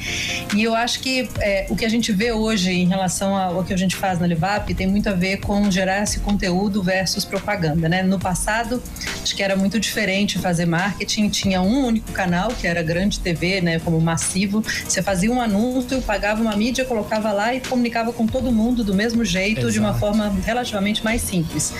E eu acho que é, o que a gente vê hoje em relação ao que a gente faz na Livap tem muito a ver com gerar esse conteúdo versus propaganda, né? No passado, acho que era muito diferente fazer marketing, tinha um único canal, que era grande TV, né, como massivo. Você fazia um anúncio, pagava uma mídia, lá e comunicava com todo mundo do mesmo jeito, Exato. de uma forma relativamente mais simples.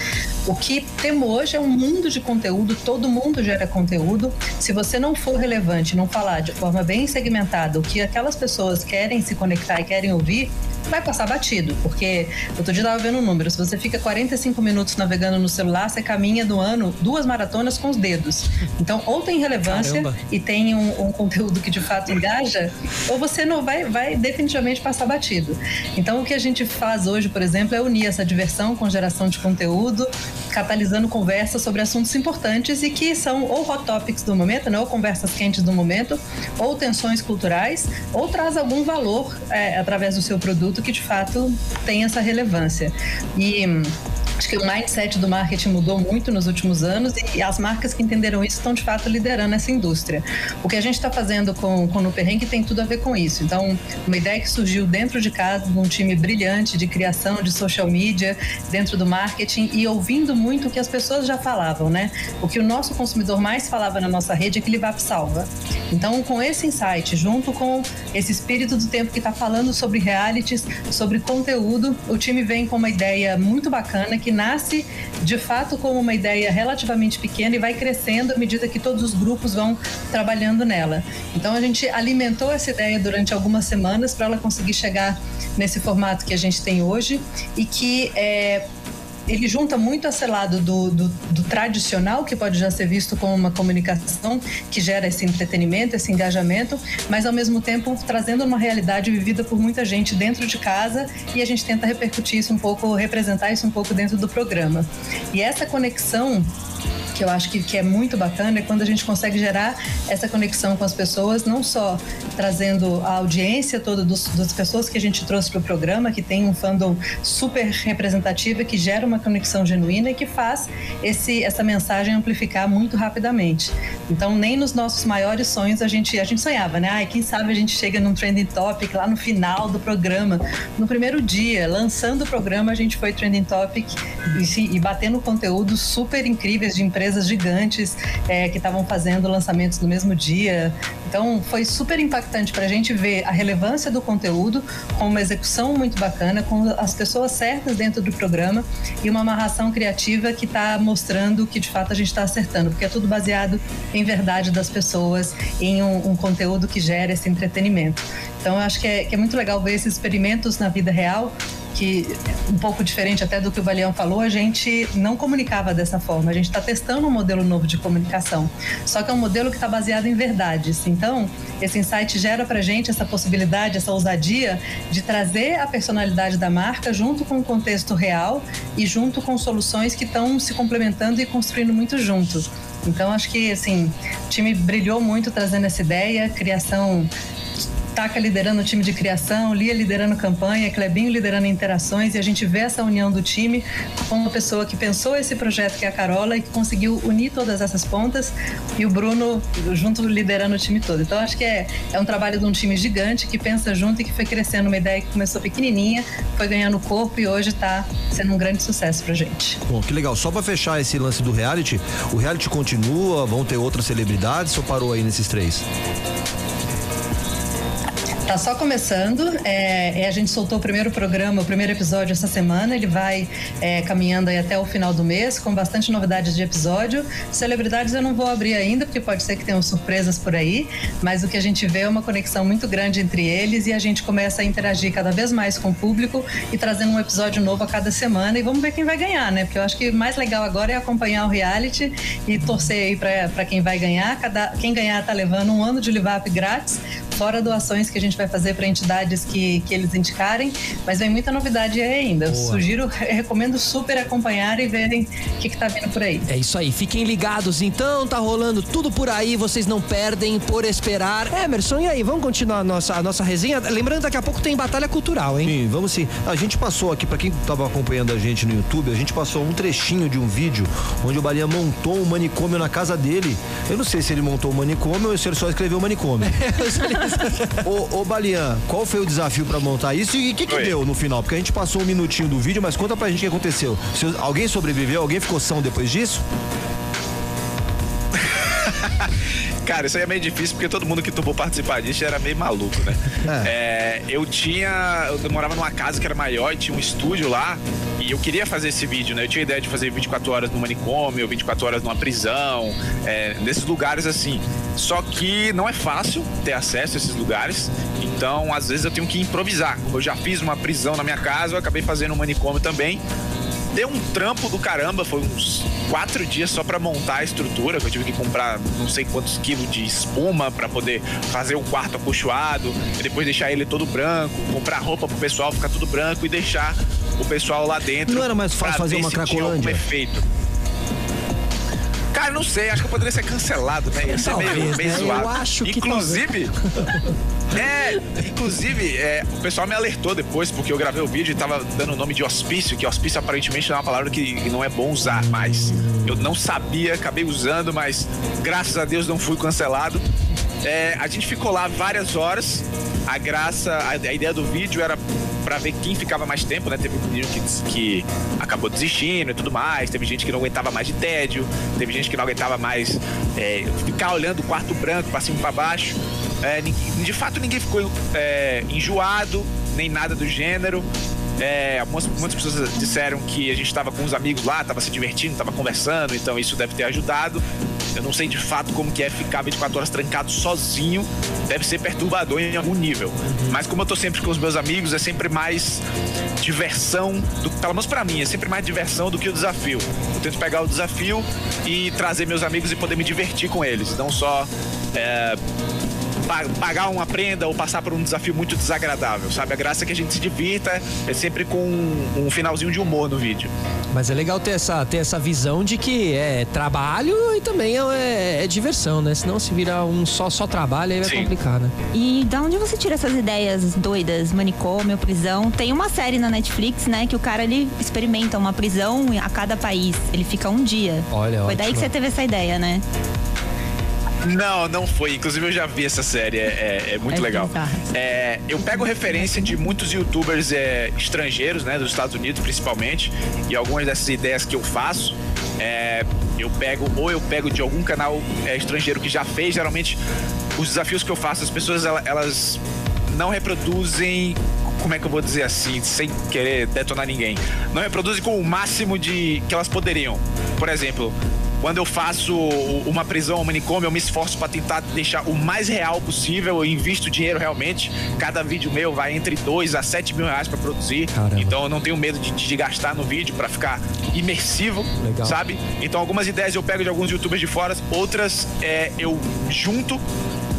O que temos hoje é um mundo de conteúdo, todo mundo gera conteúdo. Se você não for relevante, não falar de forma bem segmentada o que aquelas pessoas querem se conectar e querem ouvir, vai passar batido, porque outro dia eu tava vendo um número, se você fica 45 minutos navegando no celular, você caminha do ano duas maratonas com os dedos. Então, ou tem relevância Caramba. e tem um, um, conteúdo que de fato engaja, ou você não vai, vai definitivamente passar batido. Então, o que a gente faz hoje, por exemplo, é unir essa diversão com geração de conteúdo, catalisando conversas sobre assuntos importantes e que são ou hot topics do momento, né, ou conversas quentes do momento, ou tensões culturais, ou traz algum valor é, através do seu produto que de fato tem essa relevância. E Acho que o mindset do marketing mudou muito nos últimos anos e as marcas que entenderam isso estão de fato liderando essa indústria. O que a gente está fazendo com, com o Perrengue tem tudo a ver com isso. Então, uma ideia que surgiu dentro de casa, de um time brilhante de criação de social media, dentro do marketing e ouvindo muito o que as pessoas já falavam, né? O que o nosso consumidor mais falava na nossa rede é que Livap salva. Então, com esse insight, junto com esse espírito do tempo que está falando sobre realities, sobre conteúdo, o time vem com uma ideia muito bacana que nasce de fato como uma ideia relativamente pequena e vai crescendo à medida que todos os grupos vão trabalhando nela. Então, a gente alimentou essa ideia durante algumas semanas para ela conseguir chegar nesse formato que a gente tem hoje e que é, ele junta muito esse lado do, do, do, tradicional, que pode já ser visto como uma comunicação que gera esse entretenimento, esse engajamento, mas ao mesmo tempo trazendo uma realidade vivida por muita gente dentro de casa e a gente tenta repercutir isso um pouco, representar isso um pouco dentro do programa. E essa conexão que eu acho que, que é muito bacana é quando a gente consegue gerar essa conexão com as pessoas, não só trazendo a audiência toda dos, das pessoas que a gente trouxe para o programa, que tem um fandom super representativo, que gera uma conexão genuína e que faz esse, essa mensagem amplificar muito rapidamente. Então, nem nos nossos maiores sonhos a gente, a gente sonhava, né? Ai, quem sabe a gente chega num trending topic lá no final do programa. No primeiro dia, lançando o programa, a gente foi trending topic e, e batendo conteúdos super incríveis de empresas empresas gigantes é, que estavam fazendo lançamentos no mesmo dia. Então, foi super impactante para a gente ver a relevância do conteúdo com uma execução muito bacana, com as pessoas certas dentro do programa e uma amarração criativa que está mostrando que de fato a gente está acertando, porque é tudo baseado em verdade das pessoas, em um, um conteúdo que gera esse entretenimento. Então, eu acho que é, que é muito legal ver esses experimentos na vida real que um pouco diferente até do que o Baleão falou, a gente não comunicava dessa forma. A gente está testando um modelo novo de comunicação. Só que é um modelo que está baseado em verdades. Então, esse insight gera para gente essa possibilidade, essa ousadia de trazer a personalidade da marca junto com o contexto real e junto com soluções que estão se complementando e construindo muito junto. Então, acho que assim, o time brilhou muito trazendo essa ideia, criação Taca liderando o time de criação, Lia liderando campanha, Clebinho liderando interações e a gente vê essa união do time com uma pessoa que pensou esse projeto que é a Carola e que conseguiu unir todas essas pontas e o Bruno junto liderando o time todo. Então acho que é, é um trabalho de um time gigante que pensa junto e que foi crescendo uma ideia que começou pequenininha, foi ganhando corpo e hoje está sendo um grande sucesso pra gente. Bom, que legal. Só para fechar esse lance do reality, o reality continua, vão ter outras celebridades ou parou aí nesses três? Tá só começando. É, é, a gente soltou o primeiro programa, o primeiro episódio essa semana. Ele vai é, caminhando aí até o final do mês, com bastante novidades de episódio. Celebridades eu não vou abrir ainda, porque pode ser que tenham surpresas por aí. Mas o que a gente vê é uma conexão muito grande entre eles e a gente começa a interagir cada vez mais com o público e trazendo um episódio novo a cada semana. E vamos ver quem vai ganhar, né? Porque eu acho que o mais legal agora é acompanhar o reality e torcer aí para quem vai ganhar. Cada, quem ganhar tá levando um ano de live grátis fora doações que a gente vai fazer para entidades que, que eles indicarem, mas vem muita novidade aí ainda. Eu sugiro, [laughs] recomendo super acompanhar e verem o que, está vindo por aí. É isso aí, fiquem ligados então, tá rolando tudo por aí, vocês não perdem por esperar. Emerson, e aí, vamos continuar a nossa, a nossa resenha? Lembrando, daqui a pouco tem batalha cultural, hein? Sim, vamos sim. A gente passou aqui, para quem estava acompanhando a gente no YouTube, a gente passou um trechinho de um vídeo onde o Balinha montou um manicômio na casa dele. Eu não sei se ele montou o um manicômio ou se ele só escreveu manicômio. [laughs] [laughs] ô, ô Balian, qual foi o desafio para montar isso e o que, que deu no final? Porque a gente passou um minutinho do vídeo, mas conta pra gente o que aconteceu. Se alguém sobreviveu, alguém ficou são depois disso? Cara, isso aí é meio difícil porque todo mundo que topou participar disso era meio maluco, né? É. É, eu tinha. Eu morava numa casa que era maior e tinha um estúdio lá. E eu queria fazer esse vídeo, né? Eu tinha ideia de fazer 24 horas no manicômio, 24 horas numa prisão, é, nesses lugares assim. Só que não é fácil ter acesso a esses lugares. Então, às vezes, eu tenho que improvisar. Eu já fiz uma prisão na minha casa, eu acabei fazendo um manicômio também. Deu um trampo do caramba, foi uns quatro dias só para montar a estrutura, que eu tive que comprar não sei quantos quilos de espuma para poder fazer o quarto acolchoado, e depois deixar ele todo branco, comprar roupa pro pessoal ficar tudo branco e deixar o pessoal lá dentro. Não era mais fácil fazer uma cracolândia? efeito. Cara, não sei, acho que eu poderia ser cancelado, né? Ia ser Talvez, meio, meio né? zoado. Eu acho que Inclusive, [laughs] é, inclusive, é, o pessoal me alertou depois, porque eu gravei o vídeo e tava dando o nome de hospício, que hospício aparentemente é uma palavra que não é bom usar mais. Eu não sabia, acabei usando, mas graças a Deus não fui cancelado. É, a gente ficou lá várias horas. A graça, a, a ideia do vídeo era para ver quem ficava mais tempo, né? Teve menino que, que acabou desistindo e tudo mais. Teve gente que não aguentava mais de tédio. Teve gente que não aguentava mais é, ficar olhando o quarto branco para cima e para baixo. É, de fato, ninguém ficou é, enjoado, nem nada do gênero. É, algumas, muitas pessoas disseram que a gente estava com os amigos lá, estava se divertindo, estava conversando, então isso deve ter ajudado. Eu não sei de fato como que é ficar 24 horas trancado sozinho. Deve ser perturbador em algum nível. Uhum. Mas como eu tô sempre com os meus amigos, é sempre mais diversão, do, pelo menos pra mim, é sempre mais diversão do que o desafio. Eu tento pegar o desafio e trazer meus amigos e poder me divertir com eles. Não só é, pagar uma prenda ou passar por um desafio muito desagradável, sabe? A graça é que a gente se divirta, é sempre com um, finalzinho de humor no vídeo. Mas é legal ter essa, ter essa visão de que é trabalho e também é, é diversão, né? Senão se virar um só, só trabalho, aí vai Sim. complicar, né? E da onde você tira essas ideias doidas? Manicômio, prisão? Tem uma série na Netflix, né? Que o cara ele experimenta uma prisão a cada país. Ele fica um dia. Olha, Foi ótimo. daí que você teve essa ideia, né? Não, não foi. Inclusive eu já vi essa série, é, é, é muito é legal. É, eu pego referência de muitos youtubers é, estrangeiros, né, dos Estados Unidos principalmente, e algumas dessas ideias que eu faço, é, eu pego, ou eu pego de algum canal estrangeiro que já fez, geralmente os desafios que eu faço, as pessoas elas não reproduzem como é que eu vou dizer assim, sem querer detonar ninguém, não reproduzem com o máximo de que elas poderiam. Por exemplo, quando eu faço uma prisão, um manicômio, eu me esforço para tentar deixar o mais real possível. Eu invisto dinheiro realmente. Cada vídeo meu vai entre 2 a 7 mil reais para produzir. Caramba. Então eu não tenho medo de, de gastar no vídeo para ficar imersivo, Legal. sabe? Então algumas ideias eu pego de alguns youtubers de fora, outras é, eu junto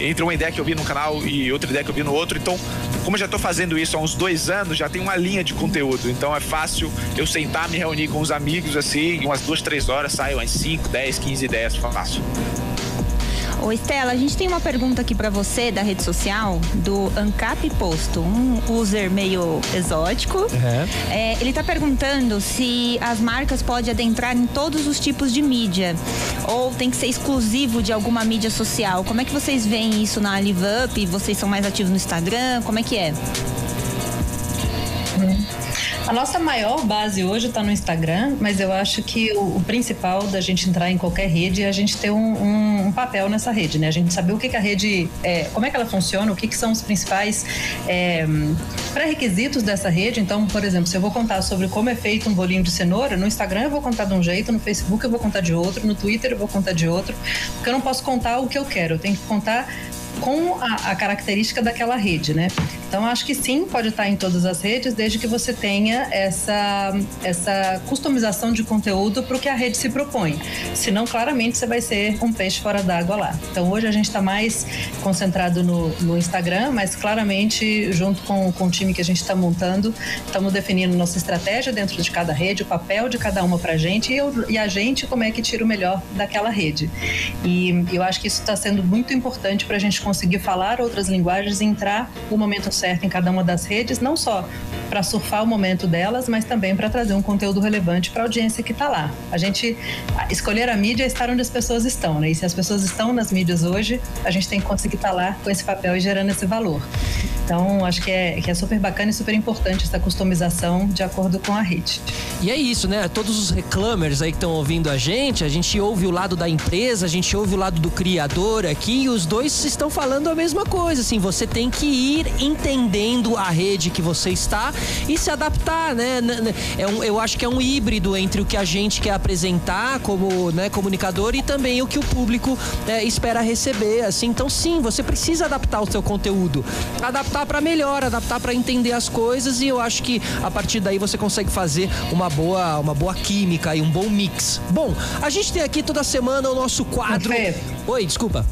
entre uma ideia que eu vi no canal e outra ideia que eu vi no outro. Então, como eu já estou fazendo isso há uns dois anos, já tem uma linha de conteúdo. Então é fácil eu sentar, me reunir com os amigos assim, umas duas, três horas, saio umas 5, 10, 15 ideias fácil. Ô Estela, a gente tem uma pergunta aqui para você da rede social do Ancap Posto, um user meio exótico. É. É, ele tá perguntando se as marcas podem adentrar em todos os tipos de mídia ou tem que ser exclusivo de alguma mídia social. Como é que vocês veem isso na Live Up? Vocês são mais ativos no Instagram? Como é que é? A nossa maior base hoje está no Instagram, mas eu acho que o, o, principal da gente entrar em qualquer rede é a gente ter um, um, um papel nessa rede, né? A gente saber o que, que a rede, é, como é que ela funciona, o que, que são os principais é, pré-requisitos dessa rede. Então, por exemplo, se eu vou contar sobre como é feito um bolinho de cenoura, no Instagram eu vou contar de um jeito, no Facebook eu vou contar de outro, no Twitter eu vou contar de outro, porque eu não posso contar o que eu quero, eu tenho que contar com a, a, característica daquela rede, né? Então acho que sim, pode estar em todas as redes, desde que você tenha essa, essa customização de conteúdo para o que a rede se propõe. Senão, claramente, você vai ser um peixe fora d'água lá. Então hoje a gente está mais concentrado no, no, Instagram, mas claramente, junto com, com o time que a gente está montando, estamos definindo nossa estratégia dentro de cada rede, o papel de cada uma para a gente e, eu, e a gente como é que tira o melhor daquela rede. E eu acho que isso está sendo muito importante para a gente conseguir falar outras linguagens e entrar no momento certo em cada uma das redes, não só para surfar o momento delas, mas também para trazer um conteúdo relevante para a audiência que está lá. A gente escolher a mídia é estar onde as pessoas estão, né? E se as pessoas estão nas mídias hoje, a gente tem que conseguir estar tá lá com esse papel e gerando esse valor. Então, acho que é, que é super bacana e super importante essa customização de acordo com a rede. E é isso, né? Todos os reclamers aí que estão ouvindo a gente, a gente ouve o lado da empresa, a gente ouve o lado do criador aqui e os dois estão falando a mesma coisa, assim, você tem que ir entendendo a rede que você está e se adaptar, né? É um, eu acho que é um híbrido entre o que a gente quer apresentar como né, comunicador e também o que o público é, espera receber, assim. Então, sim, você precisa adaptar o seu conteúdo, adaptar para melhor, adaptar para entender as coisas e eu acho que a partir daí você consegue fazer uma boa, uma boa química e um bom mix. Bom, a gente tem aqui toda semana o nosso quadro. Oi, desculpa.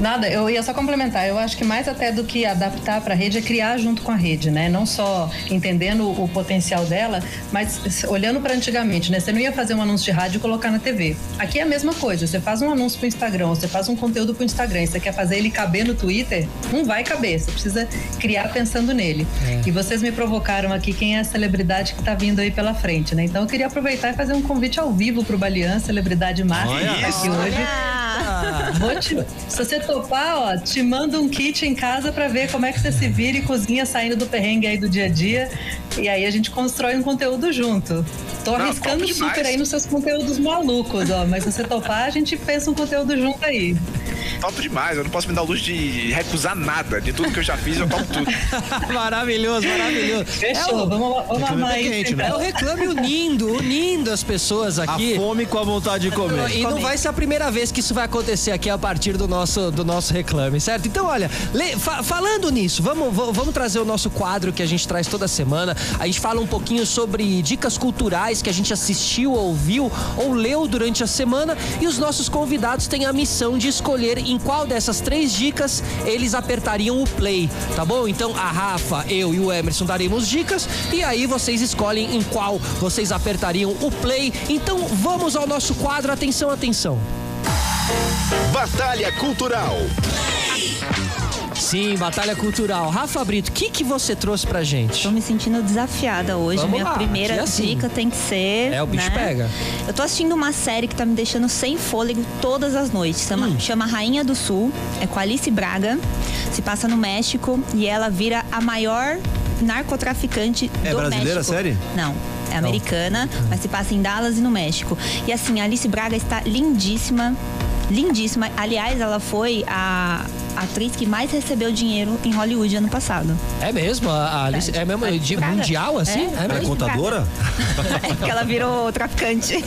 Nada, eu ia só complementar. Eu acho que mais até do que adaptar para a rede é criar junto com a rede, né? Não só entendendo o potencial dela, mas olhando para antigamente, né? Você não ia fazer um anúncio de rádio e colocar na TV. Aqui é a mesma coisa. Você faz um anúncio para o Instagram, você faz um conteúdo para o Instagram, e você quer fazer ele caber no Twitter, não vai caber. Você precisa criar pensando nele. É. E vocês me provocaram aqui quem é a celebridade que está vindo aí pela frente, né? Então eu queria aproveitar e fazer um convite ao vivo para o Balian, celebridade máxima aqui hoje. [laughs] Vou te, se você topar, ó, te mando um kit em casa para ver como é que você se vira e cozinha saindo do perrengue aí do dia a dia. E aí a gente constrói um conteúdo junto. Tô arriscando super aí nos seus conteúdos malucos, ó. Mas se você topar, a gente pensa um conteúdo junto aí. Topo demais, eu não posso me dar luz de recusar nada. De tudo que eu já fiz, eu topo tudo. [laughs] maravilhoso, maravilhoso. Fechou, é o, vamos, vamos armar isso. Quente, né? É o reclame unindo, unindo as pessoas aqui. A fome com a vontade de comer. E não vai ser a primeira vez que isso vai acontecer aqui a partir do nosso, do nosso reclame, certo? Então, olha, le, fa, falando nisso, vamos, vamos trazer o nosso quadro que a gente traz toda semana. A gente fala um pouquinho sobre dicas culturais que a gente assistiu, ouviu ou leu durante a semana. E os nossos convidados têm a missão de escolher em qual dessas três dicas eles apertariam o play, tá bom? Então a Rafa, eu e o Emerson daremos dicas e aí vocês escolhem em qual vocês apertariam o play. Então vamos ao nosso quadro. Atenção, atenção. Batalha Cultural. Sim, batalha cultural. Rafa Brito, o que, que você trouxe pra gente? Tô me sentindo desafiada hoje. Vamos Minha lá, primeira é assim. dica tem que ser. É, o bicho né? pega. Eu tô assistindo uma série que tá me deixando sem fôlego todas as noites. Chama, hum. chama Rainha do Sul. É com Alice Braga. Se passa no México e ela vira a maior narcotraficante é do brasileira México. a série? Não. É americana, Não. mas se passa em Dallas e no México. E assim, a Alice Braga está lindíssima lindíssima. Aliás, ela foi a atriz que mais recebeu dinheiro em Hollywood ano passado. É mesmo? A Alice, é, é mesmo de mundial, assim? É, é, é contadora? é porque ela virou traficante. [laughs]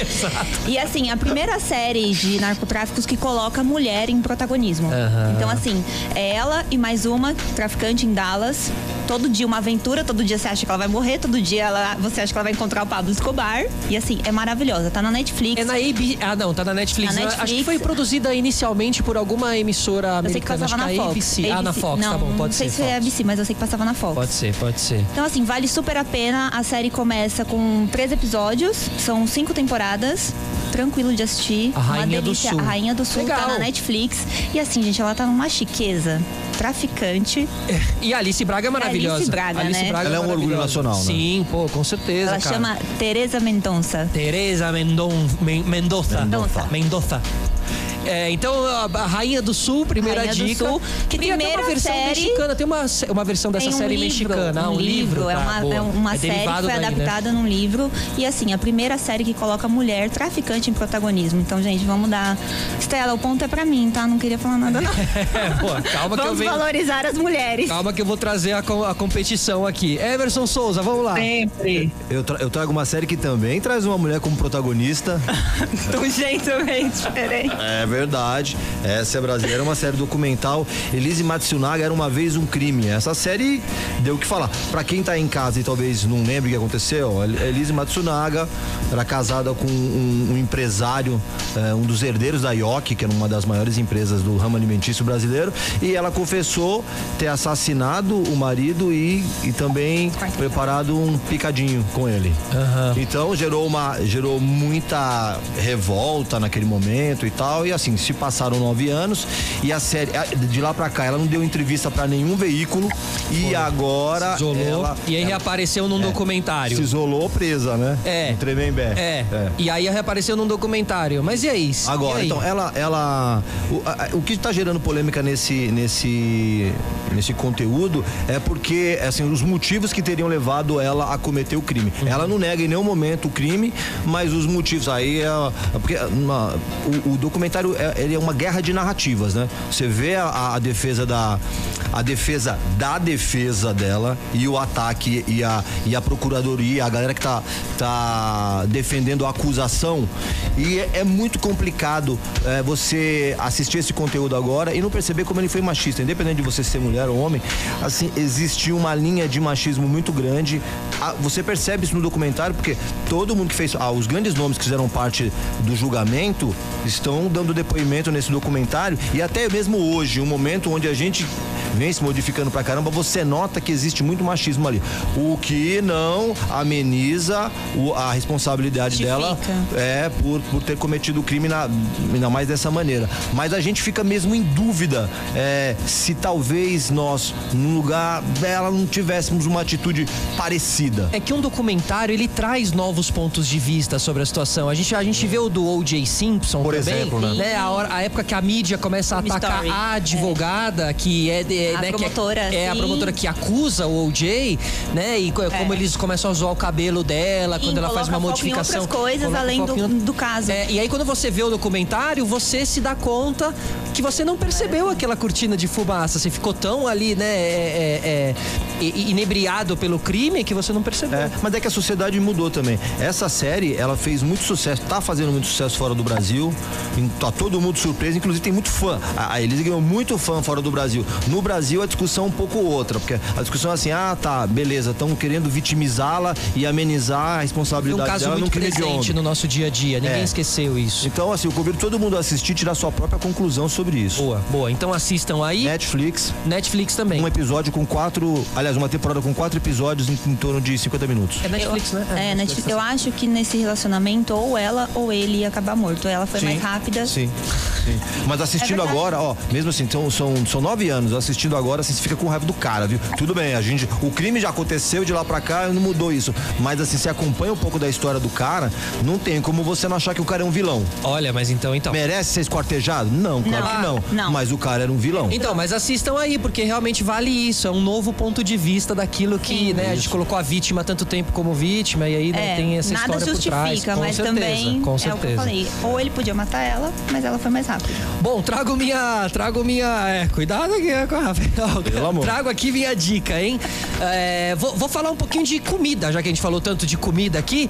Exato. E assim, a primeira série de narcotráficos que coloca mulher em protagonismo. Uhum. Então, assim, é ela e mais uma traficante em Dallas. Todo dia uma aventura, todo dia você acha que ela vai morrer, todo dia ela, você acha que ela vai encontrar o Pablo Escobar. E assim, é maravilhosa. Tá na Netflix. É na AB... Ah, não, tá na Netflix. Na Netflix. Acho que foi produzida inicialmente por alguma emissora emissora Eu sei que americana, acho passava que na a Fox. ABC. Ah, na Fox, não, tá bom, pode não sei ser. se é. ABC, mas eu sei que passava na Fox. Pode ser, pode ser. Então, assim, vale super a pena. A série começa com três episódios, são cinco temporadas. Tranquilo de assistir. A Rainha Uma do delícia. Sul. A Rainha do Sul Legal. tá na Netflix. E assim, gente, ela tá numa chiqueza. Traficante. E a Alice Braga é maravilhosa. Alice Braga, Alice né? Braga Ela é um orgulho nacional, né? Sim, pô, com certeza, Ela cara. chama Teresa Mendonça. Teresa Mendon, Men- Mendoza. Mendoza. Mendoza. É, então, a, a Rainha do Sul, primeira Rainha do dica. Sul, que tem até uma versão série- mexicana. Tem uma, uma versão dessa um série livro, mexicana. Ah, um, livro, é tá, uma, é uma É série que foi daí, né? adaptada num livro. E assim, a primeira série que coloca mulher traficante em protagonismo. Então, gente, vamos dar. Estela, o ponto é pra mim, tá? Não queria falar nada, não. [laughs] É, pô, calma que eu vamos venho. valorizar as mulheres. Calma que eu vou trazer a, co- a competição aqui. Everson Souza, vamos lá. Sempre. Eu, tra- eu trago uma série que também traz uma mulher como protagonista. [laughs] De um jeito bem diferente. É verdade. Essa é brasileira, é uma série documental. Elise Matsunaga era uma vez um crime. Essa série deu o que falar. Pra quem tá em casa e talvez não lembre o que aconteceu, a Elise Matsunaga era casada com um, um empresário, eh, um dos herdeiros da Yoki, que era uma das maiores empresas do ramo alimentício brasileiro, e ela confessou ter assassinado o marido e, e também preparado um picadinho com ele. Aham. Então gerou uma gerou muita revolta naquele momento e tal e assim se passaram nove anos e a série de lá pra cá ela não deu entrevista pra nenhum veículo e agora Se isolou. ela, e aí ela reapareceu num documentário. se isolou presa, né? É. Em Tremembé. É. E aí reapareceu num documentário. Mas e aí? Agora, E aí? então, ela, ela o, a- o que está gerando polêmica nesse, nesse, nesse conteúdo é porque, assim, os motivos que teriam levado ela a cometer o crime. Uhum. Ela não nega em nenhum momento o crime, mas os motivos aí é, é porque o, o documentário é, ele é uma guerra de narrativas, né? Você vê a, a defesa da a defesa da defesa dela e o ataque e a, e a procuradoria, a galera que tá, tá defendendo a acusação. E é, é muito complicado é, você assistir esse conteúdo agora e não perceber como ele foi machista. Independente de você ser mulher ou homem, assim, existe uma linha de machismo muito grande. Ah, você percebe isso no documentário porque todo mundo que fez. Ah, os grandes nomes que fizeram parte do julgamento estão dando depoimento nesse documentário e até mesmo hoje, um momento onde a gente vem se modificando pra caramba, você nota que existe muito machismo ali. O que não ameniza o- a responsabilidade dela é por, por ter cometido o crime na, ainda mais dessa maneira. Mas a gente fica mesmo em dúvida é, se talvez nós, no lugar dela, não tivéssemos uma atitude parecida. É que um documentário ele traz novos pontos de vista sobre a situação. A gente, a gente vê o do O.J. Simpson Por também, exemplo, né? A, hora- a época que a mídia começa a atacar Story. a advogada que é, de- A né, que é- promotora, é, a promotora que acusa o O.J. né? E co- como eles começam a zoar o cabelo dela E quando ela faz uma foco em modificação. outras coisas além do- em- do caso. É, e aí quando você vê o documentário, você se dá conta que você não percebeu aquela cortina de fumaça. Você ficou tão ali, né, é, é, é, inebriado pelo crime que você não percebeu. É, mas é que a sociedade mudou também. Essa série, ela fez muito sucesso, tá fazendo muito sucesso fora do Brasil. e Tá todo mundo surpreso, inclusive tem muito fã. A, a Elise ganhou muito fã fora do Brasil. No Brasil a discussão é um pouco outra, porque a discussão é assim: ah, tá, beleza, estão querendo vitimizá-la e amenizar a Foi um responsabilidade caso dela muito presente no nosso dia a dia, ninguém É. esqueceu isso. Então, assim, eu convido todo mundo a assistir e tirar sua própria conclusão sobre isso. Boa, boa. Então assistam aí. Netflix, Netflix também. um episódio com quatro. Aliás, uma temporada com quatro episódios em, em torno de 50 minutos. É Netflix, né? É, Netflix. Eu acho que nesse relacionamento, ou ela ou ele ia acabar morto. Ela foi Sim, mais rápida. Sim, sim. Mas assistindo É agora, ó, mesmo assim, são, são, são nove anos, assistindo agora, assim, você fica com raiva do cara, viu? Tudo bem, a gente. O crime já aconteceu de lá pra cá não mudou isso. Mas assim, você acompanha um pouco da história do cara, não tem como você não achar que o cara é um vilão. Olha, mas então, então. Merece ser esquartejado? Não, claro Não. que não. Não. Mas o cara era um vilão. Então, mas assistam aí, porque realmente vale isso. É um novo ponto de vista daquilo que, Sim. né, a gente colocou a vítima há tanto tempo como vítima, e aí né, É, tem essa nada história por trás. justifica, Com mas certeza, também com é o certeza. que eu falei. Ou ele podia matar ela, mas ela foi mais rápida. Bom, trago minha. Trago minha. É, cuidado aqui com a Trago aqui minha dica, hein? É, vou, vou, falar um pouquinho de comida, já que a gente falou tanto de comida aqui.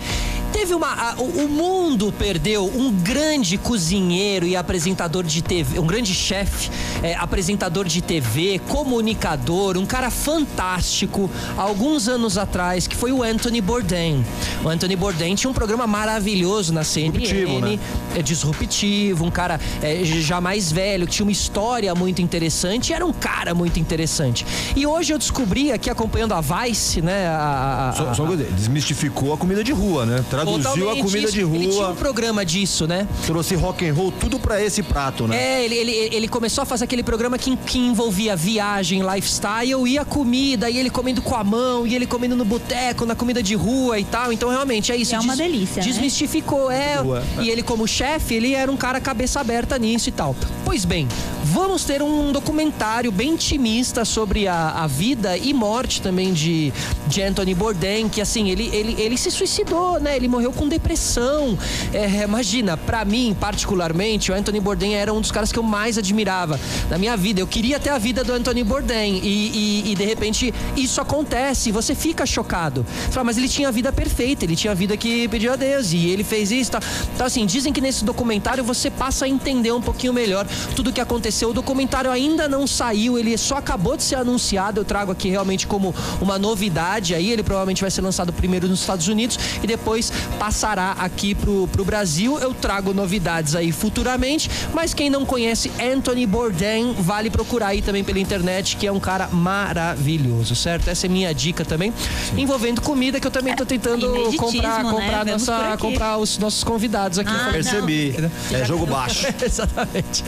Teve uma. A, o, o mundo perdeu um grande cozinheiro e apresentador de TV, um grande chefe, é, apresentador de TV, comunicador, um cara fantástico, alguns anos atrás, que foi o Anthony Bourdain. O Anthony Bourdain tinha um programa maravilhoso na CNN, disruptivo, né? é disruptivo, um cara é, já mais velho, que tinha uma história muito interessante, era um cara muito interessante. E hoje eu descobri aqui acompanhando a Vice, né? A, a, só, só desmistificou a comida de rua, né? Traduziu a comida isso. de rua. Ele tinha um programa disso, né? Trouxe rock and roll tudo para esse prato, né? É, ele, ele, ele começou a fazer aquele programa que, que envolvia viagem, lifestyle e a comida, e ele comendo com a mão, e ele comendo no boteco, na comida de rua e tal. Então, realmente, é isso. É uma des, delícia. Né? Desmistificou, né? é. E ele, como chefe, ele era um cara cabeça aberta nisso e tal. Pois bem, vamos ter um documentário bem intimista sobre a, a vida e morte também de, de Anthony Bourdain, que assim, ele, ele, ele se suicidou, né? Ele morreu com depressão. É, imagina, para mim, particularmente, o Anthony Bourdain era um dos caras que eu mais admirava na minha vida. Eu queria ter a vida do Anthony Bourdain e, e, e de repente isso acontece, você fica chocado. Você fala, mas ele tinha a vida perfeita, ele tinha a vida que pediu a Deus e ele fez isso. Tá. Então, assim, dizem que nesse documentário você passa a entender um pouquinho melhor tudo o que aconteceu. O documentário ainda não saiu, ele só acabou de ser anunciado. Eu trago aqui realmente como uma novidade aí. Ele provavelmente vai ser lançado primeiro nos Estados Unidos e depois passará aqui pro, pro Brasil. Eu trago novidades aí futuramente, mas quem não conhece Anthony Bourdain, vale procurar aí também pela internet, que é um cara maravilhoso, certo? Essa é minha dica também. Sim. Envolvendo comida, que eu também tô tentando comprar, né? comprar, nossa, comprar os nossos convidados aqui. Ah, Percebi. É jogo baixo. [laughs] Exatamente.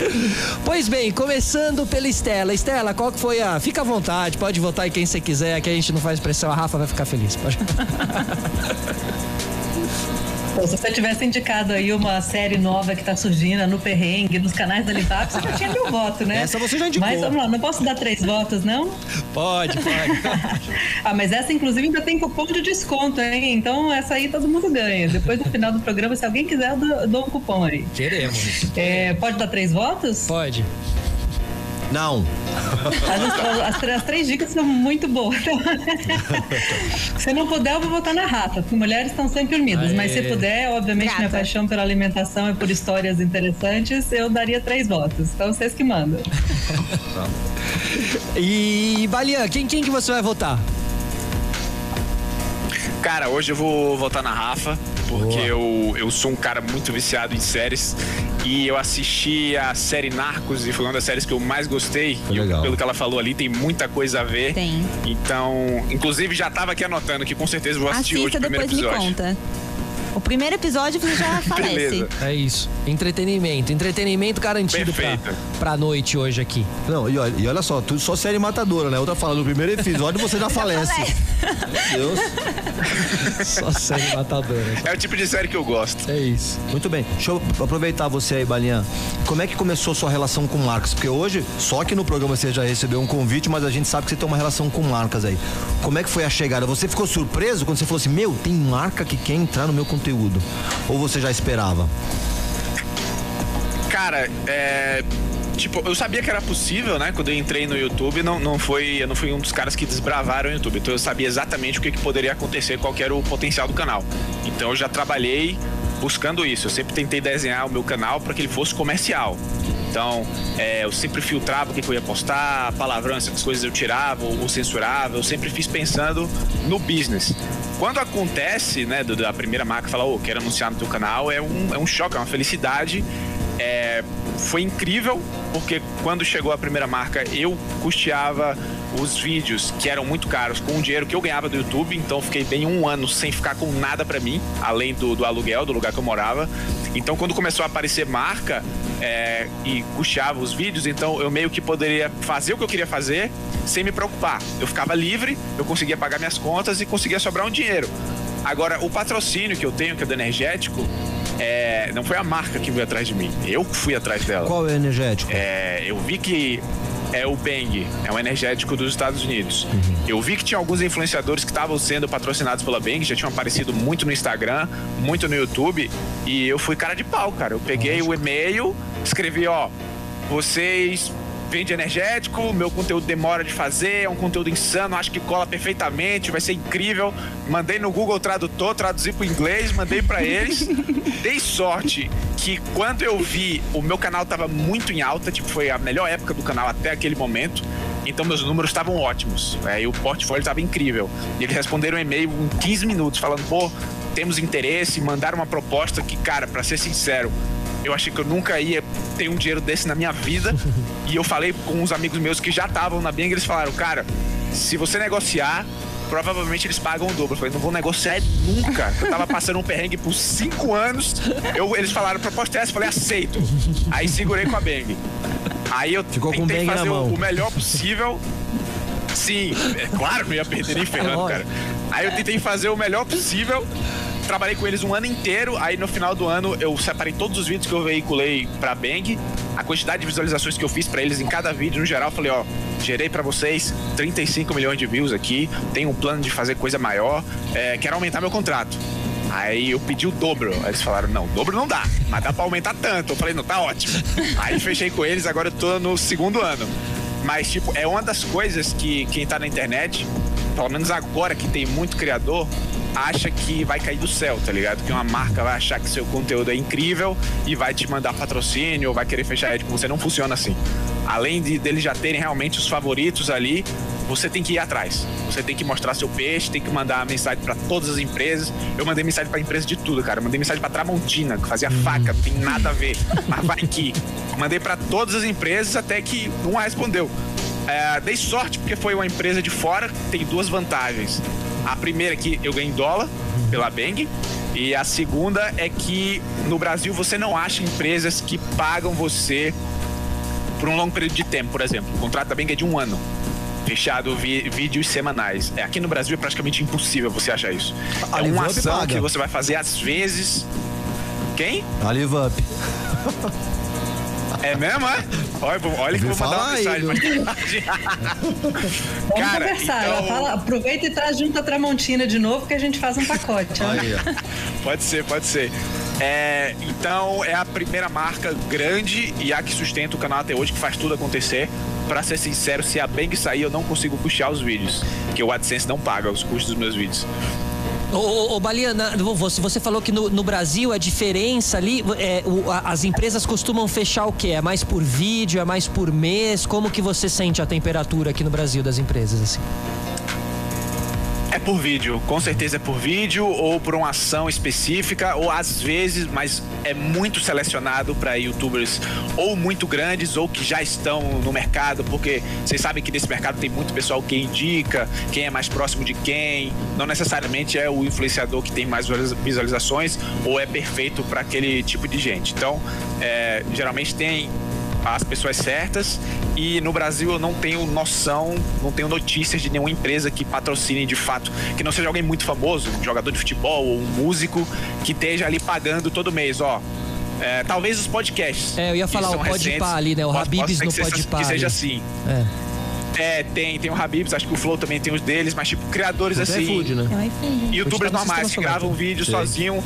Pois bem, começando pela Estela. Estela, qual que foi a. Fica à vontade, pode votar em quem você quiser, que a gente não faz pressão. A Rafa vai ficar feliz. Pode... [laughs] Pô, se você tivesse indicado aí uma série nova que tá surgindo no Perrengue, nos canais da Livap, você já tinha meu voto, né? Essa você já indicou. Mas vamos lá, não posso dar três votos, não? Pode, pode. [laughs] ah, mas essa inclusive ainda tem cupom de desconto, hein? Então essa aí todo mundo ganha. Depois no final do programa, se alguém quiser, eu dou um cupom aí. Queremos. É, pode dar três votos? Pode. Não. As, as, as, três dicas são muito boas. [laughs] se não puder, eu vou votar na Rafa, porque mulheres estão sempre unidas. Aê. Mas se puder, obviamente, Gata. minha paixão pela alimentação e por histórias interessantes, eu daria três votos. Então vocês que mandam. e, Balian, quem, quem que você vai votar? Cara, hoje eu vou votar na Rafa, porque eu, eu sou um cara muito viciado em séries e eu assisti a série Narcos e foi uma das séries que eu mais gostei. E eu, pelo que ela falou ali, tem muita coisa a ver. Tem. Então, inclusive já tava aqui anotando que com certeza vou assistir Assista, hoje o primeiro episódio. Me conta. O primeiro episódio você já [laughs] falece. Beleza. É isso. Entretenimento. Entretenimento garantido pra, pra noite hoje aqui. Não, e olha, e olha só, tudo só série matadora, né? Outra fala, no primeiro episódio você já falece. Meu Deus. [laughs] só série matadora. É o tipo de série que eu gosto. É isso. Muito bem. Deixa eu aproveitar você aí, Balinha. Como é que começou sua relação com marcas? Porque hoje, só que no programa você já recebeu um convite, mas a gente sabe que você tem uma relação com marcas aí. Como é que foi a chegada? Você ficou surpreso quando você falou assim, meu, tem marca que quer entrar no meu conteúdo? Conteúdo? Ou você já esperava? Cara, é tipo, eu sabia que era possível, né? Quando eu entrei no YouTube, não, não foi, eu não fui um dos caras que desbravaram o YouTube. Então eu sabia exatamente o que, que poderia acontecer, qual era o potencial do canal. Então eu já trabalhei buscando isso. Eu sempre tentei desenhar o meu canal para que ele fosse comercial. Então, é, eu sempre filtrava o que, que, eu ia postar, palavrão, essas coisas eu tirava ou, censurava. Eu sempre fiz pensando no business. Quando acontece, né, da primeira marca falar, ô, oh, quero anunciar no teu canal, é um, é um choque, é uma felicidade. É, foi incrível, porque quando chegou a primeira marca, eu custeava os vídeos que eram muito caros com o dinheiro que eu ganhava do YouTube, então fiquei bem um ano sem ficar com nada para mim, além do, do, aluguel do lugar que eu morava. Então, quando começou a aparecer marca é, e custeava os vídeos, então eu meio que poderia fazer o que eu queria fazer sem me preocupar. Eu ficava livre, eu conseguia pagar minhas contas e conseguia sobrar um dinheiro. Agora, o patrocínio que eu tenho, que é do energético, é, não foi a marca que veio atrás de mim. Eu fui atrás dela. Qual é o energético? É, eu vi que é o Bang, é um energético dos Estados Unidos. Uhum. Eu vi que tinha alguns influenciadores que estavam sendo patrocinados pela Bang, já tinham aparecido muito no Instagram, muito no YouTube, e eu fui cara de pau, cara. Eu peguei o e-mail, escrevi, ó, vocês vende energético, meu conteúdo demora de fazer, é um conteúdo insano, acho que cola perfeitamente, vai ser incrível. Mandei no Google Tradutor, traduzi para inglês, mandei para eles. [laughs] Dei sorte que quando eu vi, o meu canal tava muito em alta, tipo, foi a melhor época do canal até aquele momento. Então meus números estavam ótimos. É, e o portfólio estava incrível. E eles responderam um e-mail em 15 minutos, falando, pô, temos interesse, mandaram uma proposta que, cara, para ser sincero, eu achei que eu nunca ia ter um dinheiro desse na minha vida. [laughs] e eu falei com uns amigos meus que já estavam na Bang, eles falaram, cara, se você negociar, provavelmente eles pagam o dobro. Eu falei, não vou negociar nunca. Eu tava passando um perrengue por cinco anos. Eu, eles falaram, proposta é essa? Eu falei, aceito. Aí segurei com a Bang. Aí eu Ficou tentei com fazer o, o melhor possível. Sim, é claro eu ia perder nem [laughs] ferrando, cara. Aí eu tentei fazer o melhor possível. Trabalhei com eles um ano inteiro. Aí no final do ano eu separei todos os vídeos que eu veiculei pra Bang. A quantidade de visualizações que eu fiz para eles em cada vídeo, no geral, falei, ó, gerei para vocês 35 milhões de views aqui. Tenho um plano de fazer coisa maior. É, quero aumentar meu contrato. Aí eu pedi o dobro. Aí eles falaram, não, dobro não dá, mas dá pra aumentar tanto. Eu falei, não, tá ótimo. [laughs] Aí fechei com eles, agora eu tô no segundo ano. Mas, tipo, é uma das coisas que quem tá na internet, pelo menos agora que tem muito criador, acha que vai cair do céu, tá ligado? Que uma marca vai achar que seu conteúdo é incrível e vai te mandar patrocínio ou vai querer fechar ad com você. Não funciona assim. Além de deles já terem realmente os favoritos ali, você tem que ir atrás. Você tem que mostrar seu peixe, tem que mandar mensagem para todas as empresas. Eu mandei mensagem para empresa de tudo, cara. Eu mandei mensagem para Tramontina, que fazia faca, não tem nada a ver, mas vai que. Mandei para todas as empresas até que uma respondeu. É, dei sorte porque foi uma empresa de fora, tem duas vantagens. A primeira é que eu ganhei em dólar pela Bang. E a segunda é que no Brasil você não acha empresas que pagam você por um longo período de tempo, por exemplo. O contrato da Bang é de um ano. Fechado vi, vídeos semanais. É, aqui no Brasil é praticamente impossível você achar isso. A é uma ação que você vai fazer às vezes. Quem? A Live Up. [laughs] É mesmo, é? Olha, olha que vou mandar uma mensagem. [laughs] Vamos Cara, conversar. então- Ela fala, aproveita e traz junto a Tramontina de novo que a gente faz um pacote. né? Aí, ó. [laughs] Pode ser, pode ser. É, então, é a primeira marca grande e a que sustenta o canal até hoje, que faz tudo acontecer. Pra ser sincero, se a Bang sair, eu não consigo puxar os vídeos. Que o AdSense não paga os custos dos meus vídeos. Ô, ô, ô, Baliana, você, você falou que no, no Brasil a diferença ali, é, o- a- as empresas costumam fechar o quê? É mais por vídeo, é mais por mês? Como que você sente a temperatura aqui no Brasil das empresas, assim? Por vídeo, com certeza é por vídeo ou por uma ação específica, ou às vezes, mas é muito selecionado para youtubers ou muito grandes ou que já estão no mercado, porque vocês sabem que nesse mercado tem muito pessoal que indica quem é mais próximo de quem, não necessariamente é o influenciador que tem mais visualizações ou é perfeito para aquele tipo de gente. Então, é, geralmente tem as pessoas certas e no Brasil eu não tenho noção, não tenho notícias de nenhuma empresa que patrocine de fato, que não seja alguém muito famoso, um jogador de futebol ou um músico que esteja ali pagando todo mês, ó. É, talvez os podcasts. É, eu ia falar o Podpah ali, né? O Habibs no que seja- Podpah Que seja assim. É. É, tem, tem o Habibs, acho que o Flow também tem os deles, mas tipo, criadores É assim. food, né? É um iFood. Youtubers Hoje tá no normais que gravam solar. vídeo Sei. sozinho.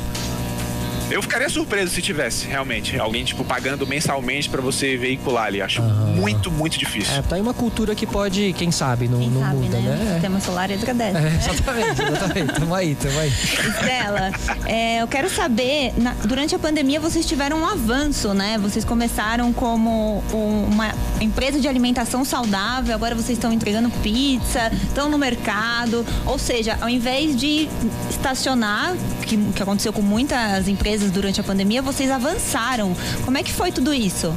Eu ficaria surpreso se tivesse, realmente. Alguém, tipo, pagando mensalmente pra você veicular ali. Acho muito, muito difícil. É, tá aí uma cultura que pode, quem sabe, não, Quem não sabe, muda, né? O né? sistema solar agradece. É, exatamente, exatamente. Tamo aí, tamo aí. Estela, é, eu quero saber, na- durante a pandemia vocês tiveram um avanço, né? Vocês começaram como um- uma empresa de alimentação saudável, agora vocês estão entregando pizza, estão no mercado. Ou seja, ao invés de estacionar, que, que aconteceu com muitas empresas durante a pandemia, vocês avançaram. Como é que foi tudo isso?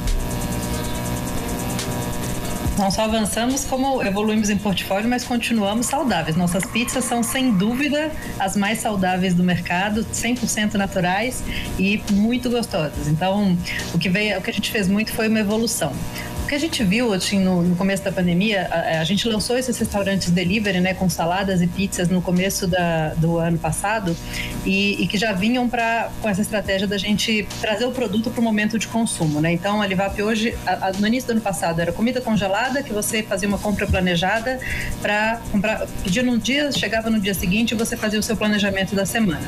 Não só avançamos, como evoluímos em portfólio, mas continuamos saudáveis. Nossas pizzas são, sem dúvida, as mais saudáveis do mercado, 100% naturais e muito gostosas. Então, o que, veio, o que a gente fez muito foi uma evolução. Que a gente viu assim, no, no começo da pandemia, a, a gente lançou esses restaurantes delivery, né, com saladas e pizzas no começo da, do ano passado e, e que já vinham pra, com essa estratégia da gente trazer o produto para o momento de consumo, né? Então, a Livap hoje, a- a- no início do ano passado, era comida congelada que você fazia uma compra planejada para comprar, pedia num dia, chegava no dia seguinte e você fazia o seu planejamento da semana.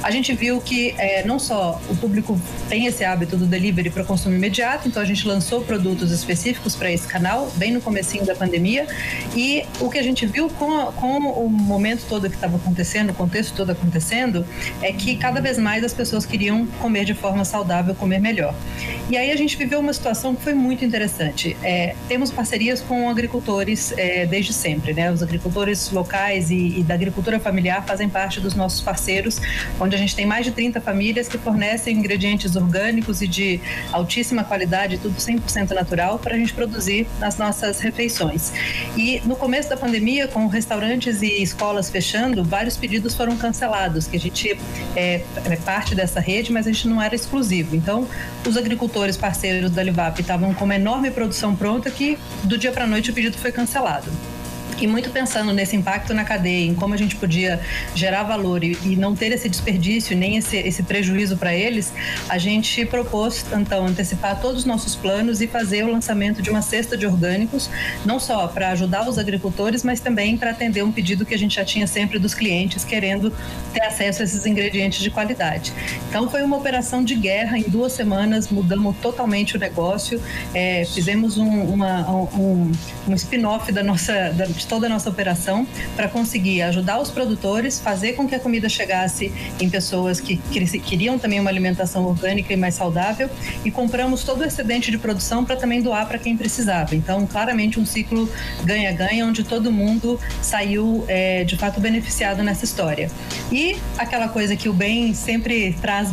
A gente viu que é, não só o público tem esse hábito do delivery para consumo imediato, então a gente lançou produtos específicos específicos para esse canal, bem no comecinho da pandemia. E o que a gente viu com, com o momento todo que estava acontecendo, o contexto todo acontecendo, é que cada vez mais as pessoas queriam comer de forma saudável, comer melhor. E aí a gente viveu uma situação que foi muito interessante. É, temos parcerias com agricultores é, desde sempre, né? Os agricultores locais e, e da agricultura familiar fazem parte dos nossos parceiros, onde a gente tem mais de 30 famílias que fornecem ingredientes orgânicos e de altíssima qualidade, tudo 100% natural, para a gente produzir nas nossas refeições. E no começo da pandemia, com restaurantes e escolas fechando, vários pedidos foram cancelados, que a gente é, é parte dessa rede, mas a gente não era exclusivo. Então, os agricultores parceiros da Livap estavam com uma enorme produção pronta que do dia para a noite o pedido foi cancelado. E muito pensando nesse impacto na cadeia, em como a gente podia gerar valor e, e não ter esse desperdício, nem esse, esse prejuízo para eles, a gente propôs, então, antecipar todos os nossos planos e fazer o lançamento de uma cesta de orgânicos, não só para ajudar os agricultores, mas também para atender um pedido que a gente já tinha sempre dos clientes querendo ter acesso a esses ingredientes de qualidade. Então, foi uma operação de guerra. Em duas semanas, mudamos totalmente o negócio, é, fizemos um, um, um spin-off da nossa. Da, toda a nossa operação para conseguir ajudar os produtores, fazer com que a comida chegasse em pessoas que, que queriam também uma alimentação orgânica e mais saudável e compramos todo o excedente de produção para também doar para quem precisava. Então, claramente um ciclo ganha-ganha onde todo mundo saiu é, de fato beneficiado nessa história. E aquela coisa que o bem sempre traz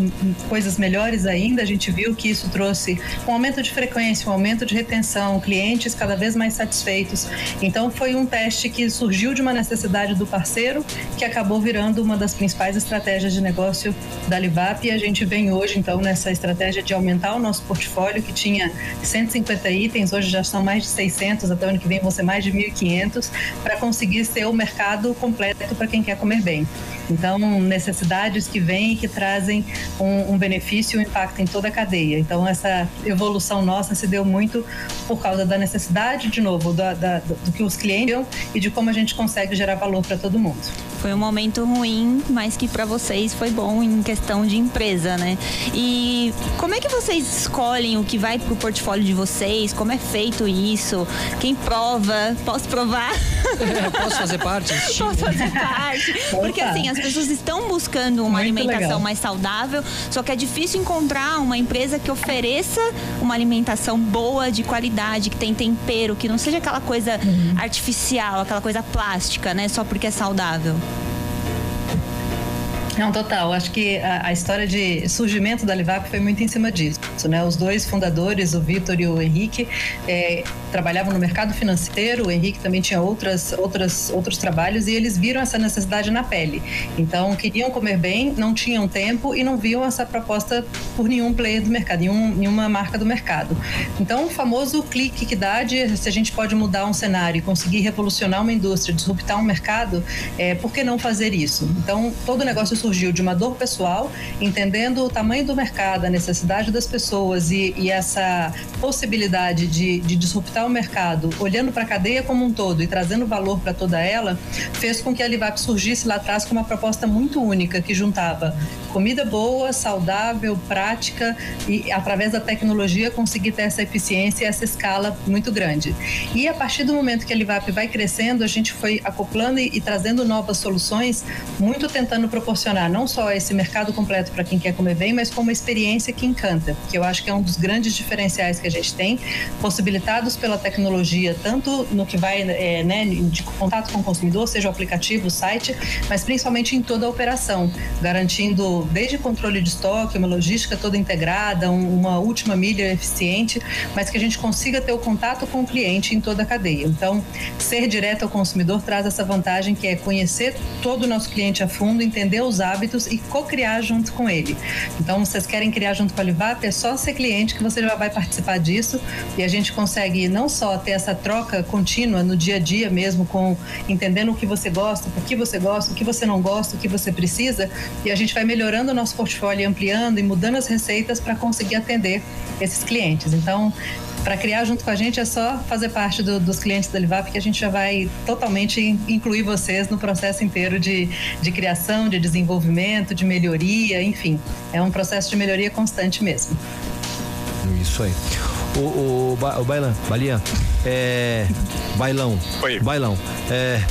coisas melhores ainda, a gente viu que isso trouxe um aumento de frequência, um aumento de retenção, clientes cada vez mais satisfeitos. Então, foi um teste que surgiu de uma necessidade do parceiro, que acabou virando uma das principais estratégias de negócio da Livap. E a gente vem hoje, então, nessa estratégia de aumentar o nosso portfólio, que tinha 150 itens, hoje já são mais de 600, até o ano que vem vão ser mais de 1.500, para conseguir ser o mercado completo para quem quer comer bem. Então, necessidades que vêm e que trazem um, um benefício e um impacto em toda a cadeia. Então, essa evolução nossa se deu muito por causa da necessidade, de novo, da, da, do que os clientes e de como a gente consegue gerar valor para todo mundo. Foi um momento ruim, mas que para vocês foi bom em questão de empresa, né? E como é que vocês escolhem o que vai pro portfólio de vocês? Como é feito isso? Quem prova? Posso provar? É, [laughs] posso fazer parte? [laughs] Posso fazer parte. Porque assim, as pessoas estão buscando uma Muito alimentação legal. mais saudável, só que é difícil encontrar uma empresa que ofereça uma alimentação boa, de qualidade, que tem tempero, que não seja aquela coisa uhum. artificial, aquela coisa plástica, né? Só porque é saudável. Não, total. Acho que a, a, história de surgimento da Livap foi muito em cima disso. Né? Os dois fundadores, o Vitor e o Henrique, é, trabalhavam no mercado financeiro. O Henrique também tinha outras, outras, outros trabalhos e eles viram essa necessidade na pele. Então, queriam comer bem, não tinham tempo e não viam essa proposta por nenhum player do mercado, nenhum, nenhuma marca do mercado. Então, o famoso clique que dá de se a gente pode mudar um cenário e conseguir revolucionar uma indústria, disruptar um mercado, é, por que não fazer isso? Então, todo negócio surgiu de uma dor pessoal, entendendo o tamanho do mercado, a necessidade das pessoas e, e essa possibilidade de, de disruptar o mercado, olhando para a cadeia como um todo e trazendo valor para toda ela, fez com que a Livap surgisse lá atrás com uma proposta muito única que juntava comida boa, saudável, prática e através da tecnologia conseguir ter essa eficiência e essa escala muito grande. E a partir do momento que a Livap vai crescendo, a gente foi acoplando e, e trazendo novas soluções, muito tentando proporcionar proporcionar não só esse mercado completo para quem quer comer bem, mas como uma experiência que encanta, que eu acho que é um dos grandes diferenciais que a gente tem, possibilitados pela tecnologia, tanto no que vai é, né, de contato com o consumidor, seja o aplicativo, o site, mas principalmente em toda a operação, garantindo desde controle de estoque, uma logística toda integrada, uma última milha eficiente, mas que a gente consiga ter o contato com o cliente em toda a cadeia. Então, ser direto ao consumidor traz essa vantagem que é conhecer todo o nosso cliente a fundo, entender os hábitos e co-criar junto com ele. Então, vocês querem criar junto com a Livap, é só ser cliente que você já vai participar disso e a gente consegue não só ter essa troca contínua no dia a dia mesmo, com entendendo o que você gosta, por que você gosta, o que você não gosta, o que você precisa, e a gente vai melhorando o nosso portfólio, ampliando e mudando as receitas para conseguir atender esses clientes. Então, para criar junto com a gente é só fazer parte do, dos clientes da Livap que a gente já vai totalmente incluir vocês no processo inteiro de, de criação, de desenvolvimento, de melhoria, enfim. É um processo de melhoria constante mesmo. Isso aí. O, o, ba- o Bailan, Balinha, é. Bailão. Oi. Bailão. É.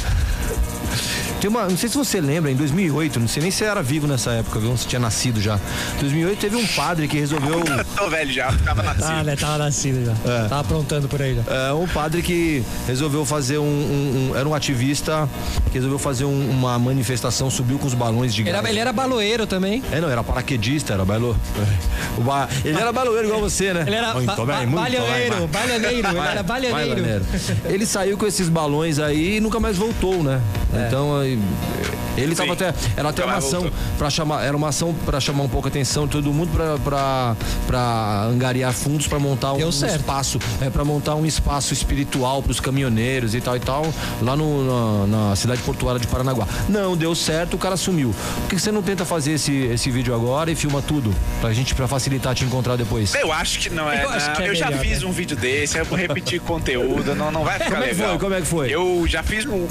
Tem uma, não sei se você lembra, em 2008, não sei nem se era vivo nessa época, viu? Se tinha nascido já. Em 2008 teve um padre que resolveu. [laughs] Tô velho já, tava nascido. Ah, né? Tava nascido já. É. Tava aprontando por aí já. É um padre que resolveu fazer um, um- um- Era um ativista que resolveu fazer um- uma manifestação, subiu com os balões de gás. era, ele era baloeiro também. É, não, era paraquedista, era bailô. [laughs] O ba- Ele era baloeiro igual você, né? Ele era Muito ba- bem, muito vai. balhaneiro, ele era balhaneiro. Bailaneiro. Ele saiu com esses balões aí e nunca mais voltou, né? É. Então ele tava Sim. até era até uma ação para chamar, era uma ação para chamar um pouco a atenção de todo mundo para para angariar fundos para montar um, um certo. espaço, é para montar um espaço espiritual para os caminhoneiros e tal e tal, lá no, na, na cidade portuária de Paranaguá. Não deu certo, o cara sumiu. Por que você não tenta fazer esse, esse vídeo agora e filma tudo pra gente para facilitar te encontrar depois? Eu acho que não é. Eu acho não. que é eu já fiz né? um vídeo desse, eu vou repetir conteúdo, não, não vai [laughs] ficar Como é que legal. foi? Como é que foi? Eu já fiz um.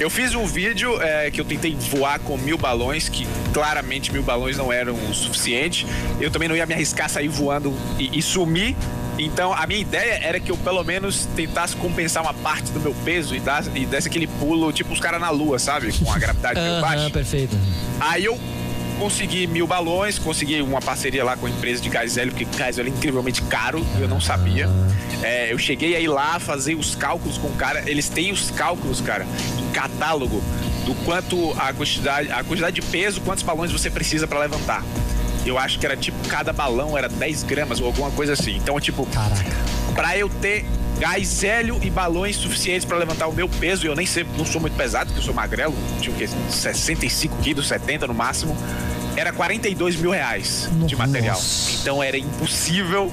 Eu fiz um vídeo é, que eu tentei voar com mil balões, que claramente mil balões não eram o suficiente. Eu também não ia me arriscar a sair voando e, e sumir. Então a minha ideia era que eu pelo menos tentasse compensar uma parte do meu peso e, dar, e desse aquele pulo, tipo os caras na lua, sabe? Com a gravidade meio Aham, baixa. perfeito. Aí eu consegui mil balões, consegui uma parceria lá com a empresa de gás hélio, porque gás hélio é incrivelmente caro, eu não sabia. É, eu cheguei aí lá, fazer os cálculos com o cara, eles têm os cálculos, cara, em catálogo, do quanto a quantidade, a quantidade de peso, quantos balões você precisa para levantar. Eu acho que era tipo, cada balão era 10 gramas ou alguma coisa assim. Então, tipo, Caraca. Pra eu ter gás hélio e balões suficientes pra levantar o meu peso, e eu nem sei, não sou muito pesado, porque eu sou magrelo, tinha o quê? 65 quilos, 70 no máximo, era 42 mil reais de material. Nossa. Então era impossível,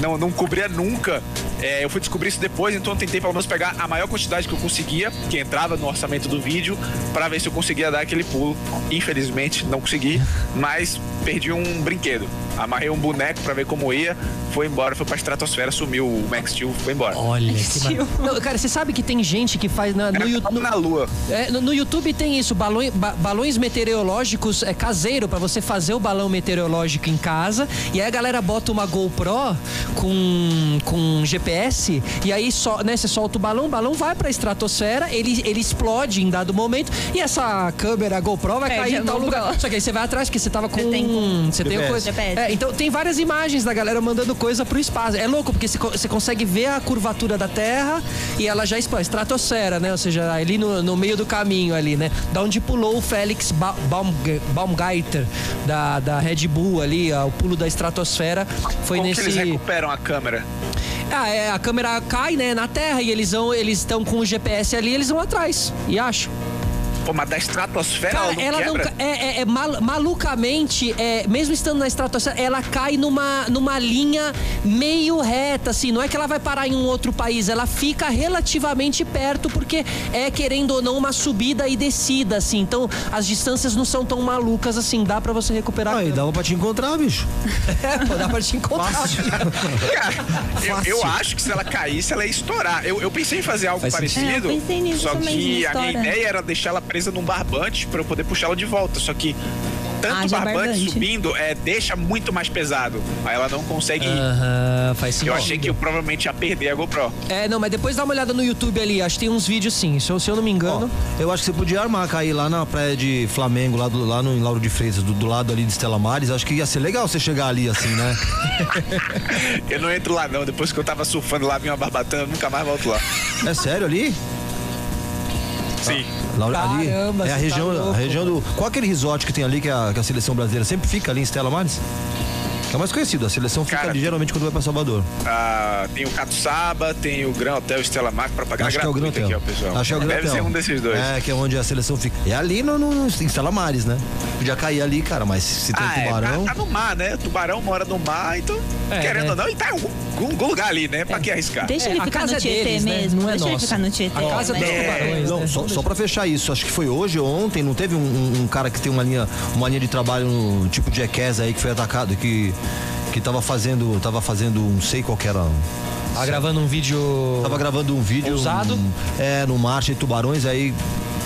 não, não cobria nunca. É, eu fui descobrir isso depois, então eu tentei pelo menos pegar a maior quantidade que eu conseguia, que entrava no orçamento do vídeo, pra ver se eu conseguia dar aquele pulo. Infelizmente, não consegui, [laughs] mas perdi um brinquedo. Amarrei um boneco pra ver como ia, foi embora, foi pra estratosfera, sumiu o Max Steel, foi embora. Olha que. Não, Cara, você sabe que tem gente que faz na- no, YouTube. na lua. É, no, no YouTube tem isso, balões, ba- balões meteorológicos é caseiro pra você fazer o balão meteorológico em casa. E aí a galera bota uma GoPro com, com GPS e aí só, né, você solta o balão, o balão vai pra estratosfera, ele, ele explode em dado momento e essa câmera GoPro vai Perde cair em tal GoPro. lugar. Só que aí você vai atrás porque você tava com Você tem você tem GPS. coisa. GPS. É, então tem várias imagens da galera mandando coisa pro espaço. É louco porque você co- você consegue ver a curvatura da Terra e ela já explode. Estratosfera, né? Ou seja, ali no, no meio do caminho ali, né? Da onde pulou o Félix ba Baumgartner da, da Red Bull ali, ó, o pulo da estratosfera foi Como nesse. que eles recuperam a câmera? Ah, é, a câmera cai, né, na Terra e eles vão, eles estão com o GPS ali, eles vão atrás e acham. Pô, mas da estratosfera Cara, ela não ela não. É, é- é mal- malucamente, é, mesmo estando na estratosfera, ela cai numa, numa linha meio reta, assim. Não é que ela vai parar em um outro país, ela fica relativamente perto, porque é, querendo ou não, uma subida e descida, assim. Então, as distâncias não são tão malucas assim. Dá pra você recuperar. Aí, dava pra te encontrar, bicho. [laughs] É, pô, dá pra te encontrar. [laughs] Cara, eu, Fácil. eu acho que se ela caísse, ela ia estourar. Eu, eu pensei em fazer algo Faz parecido. É, eu pensei nisso só também, que a minha ideia era deixar ela presa num barbante pra eu poder puxar ela de volta. Só que tanto Haja barbante, barbante. subindo é, deixa muito mais pesado. Aí ela não consegue. ir. Aham, faz sentido. eu achei que eu provavelmente ia perder a GoPro. É, não, mas depois dá uma olhada no YouTube ali. Acho que tem uns vídeos sim. Se eu, se eu não me Ó, engano. eu acho que você podia armar, cair lá na praia de Flamengo, lá, do, lá no em Lauro de Freitas, do, do lado ali de Estela Mares. Acho que ia ser legal você chegar ali assim, né? [laughs] Eu não entro lá, não. Depois que eu tava surfando lá, vi uma barbatana, eu nunca mais volto lá. É sério ali? Sim. Lauro, ali Caramba, é a tá região, louco. a região do. Qual aquele resort que tem ali que a, que a seleção brasileira sempre fica ali em Estela Mares? É mais conhecido. A seleção fica Cara, ali geralmente quando vai pra Salvador. Ah, tem o Catuçaba, tem o Gran Hotel Estela Mar pra pagar Acho que é o Gran Hotel. aqui, ó, pessoal. Acho que é o Gran Deve Hotel. ser um desses dois. É, que é onde a seleção fica. É ali no, no, em Estela Mares, né? Podia cair ali, cara, mas se tem Ah, é, tubarão. tá, tá no mar, né? O tubarão mora no mar, então, É, querendo né? ou não, ele tá em algum, algum lugar ali, né? Pra que arriscar? Deixa É, ele a ficar no é Tietê deles, né? mesmo. Não é Deixa ele ficar no Tietê. A casa né? dos É, tubarões. Não, né? só, só pra fechar isso, acho que foi hoje ou ontem, não teve um, um cara que tem uma linha, uma linha de trabalho no tipo de Jackass aí que foi atacado, que, que tava fazendo, tava fazendo, não sei qual que era. Tá gravando um vídeo. Tava gravando um vídeo. Ousado? um- é, no mar cheio de tubarões, aí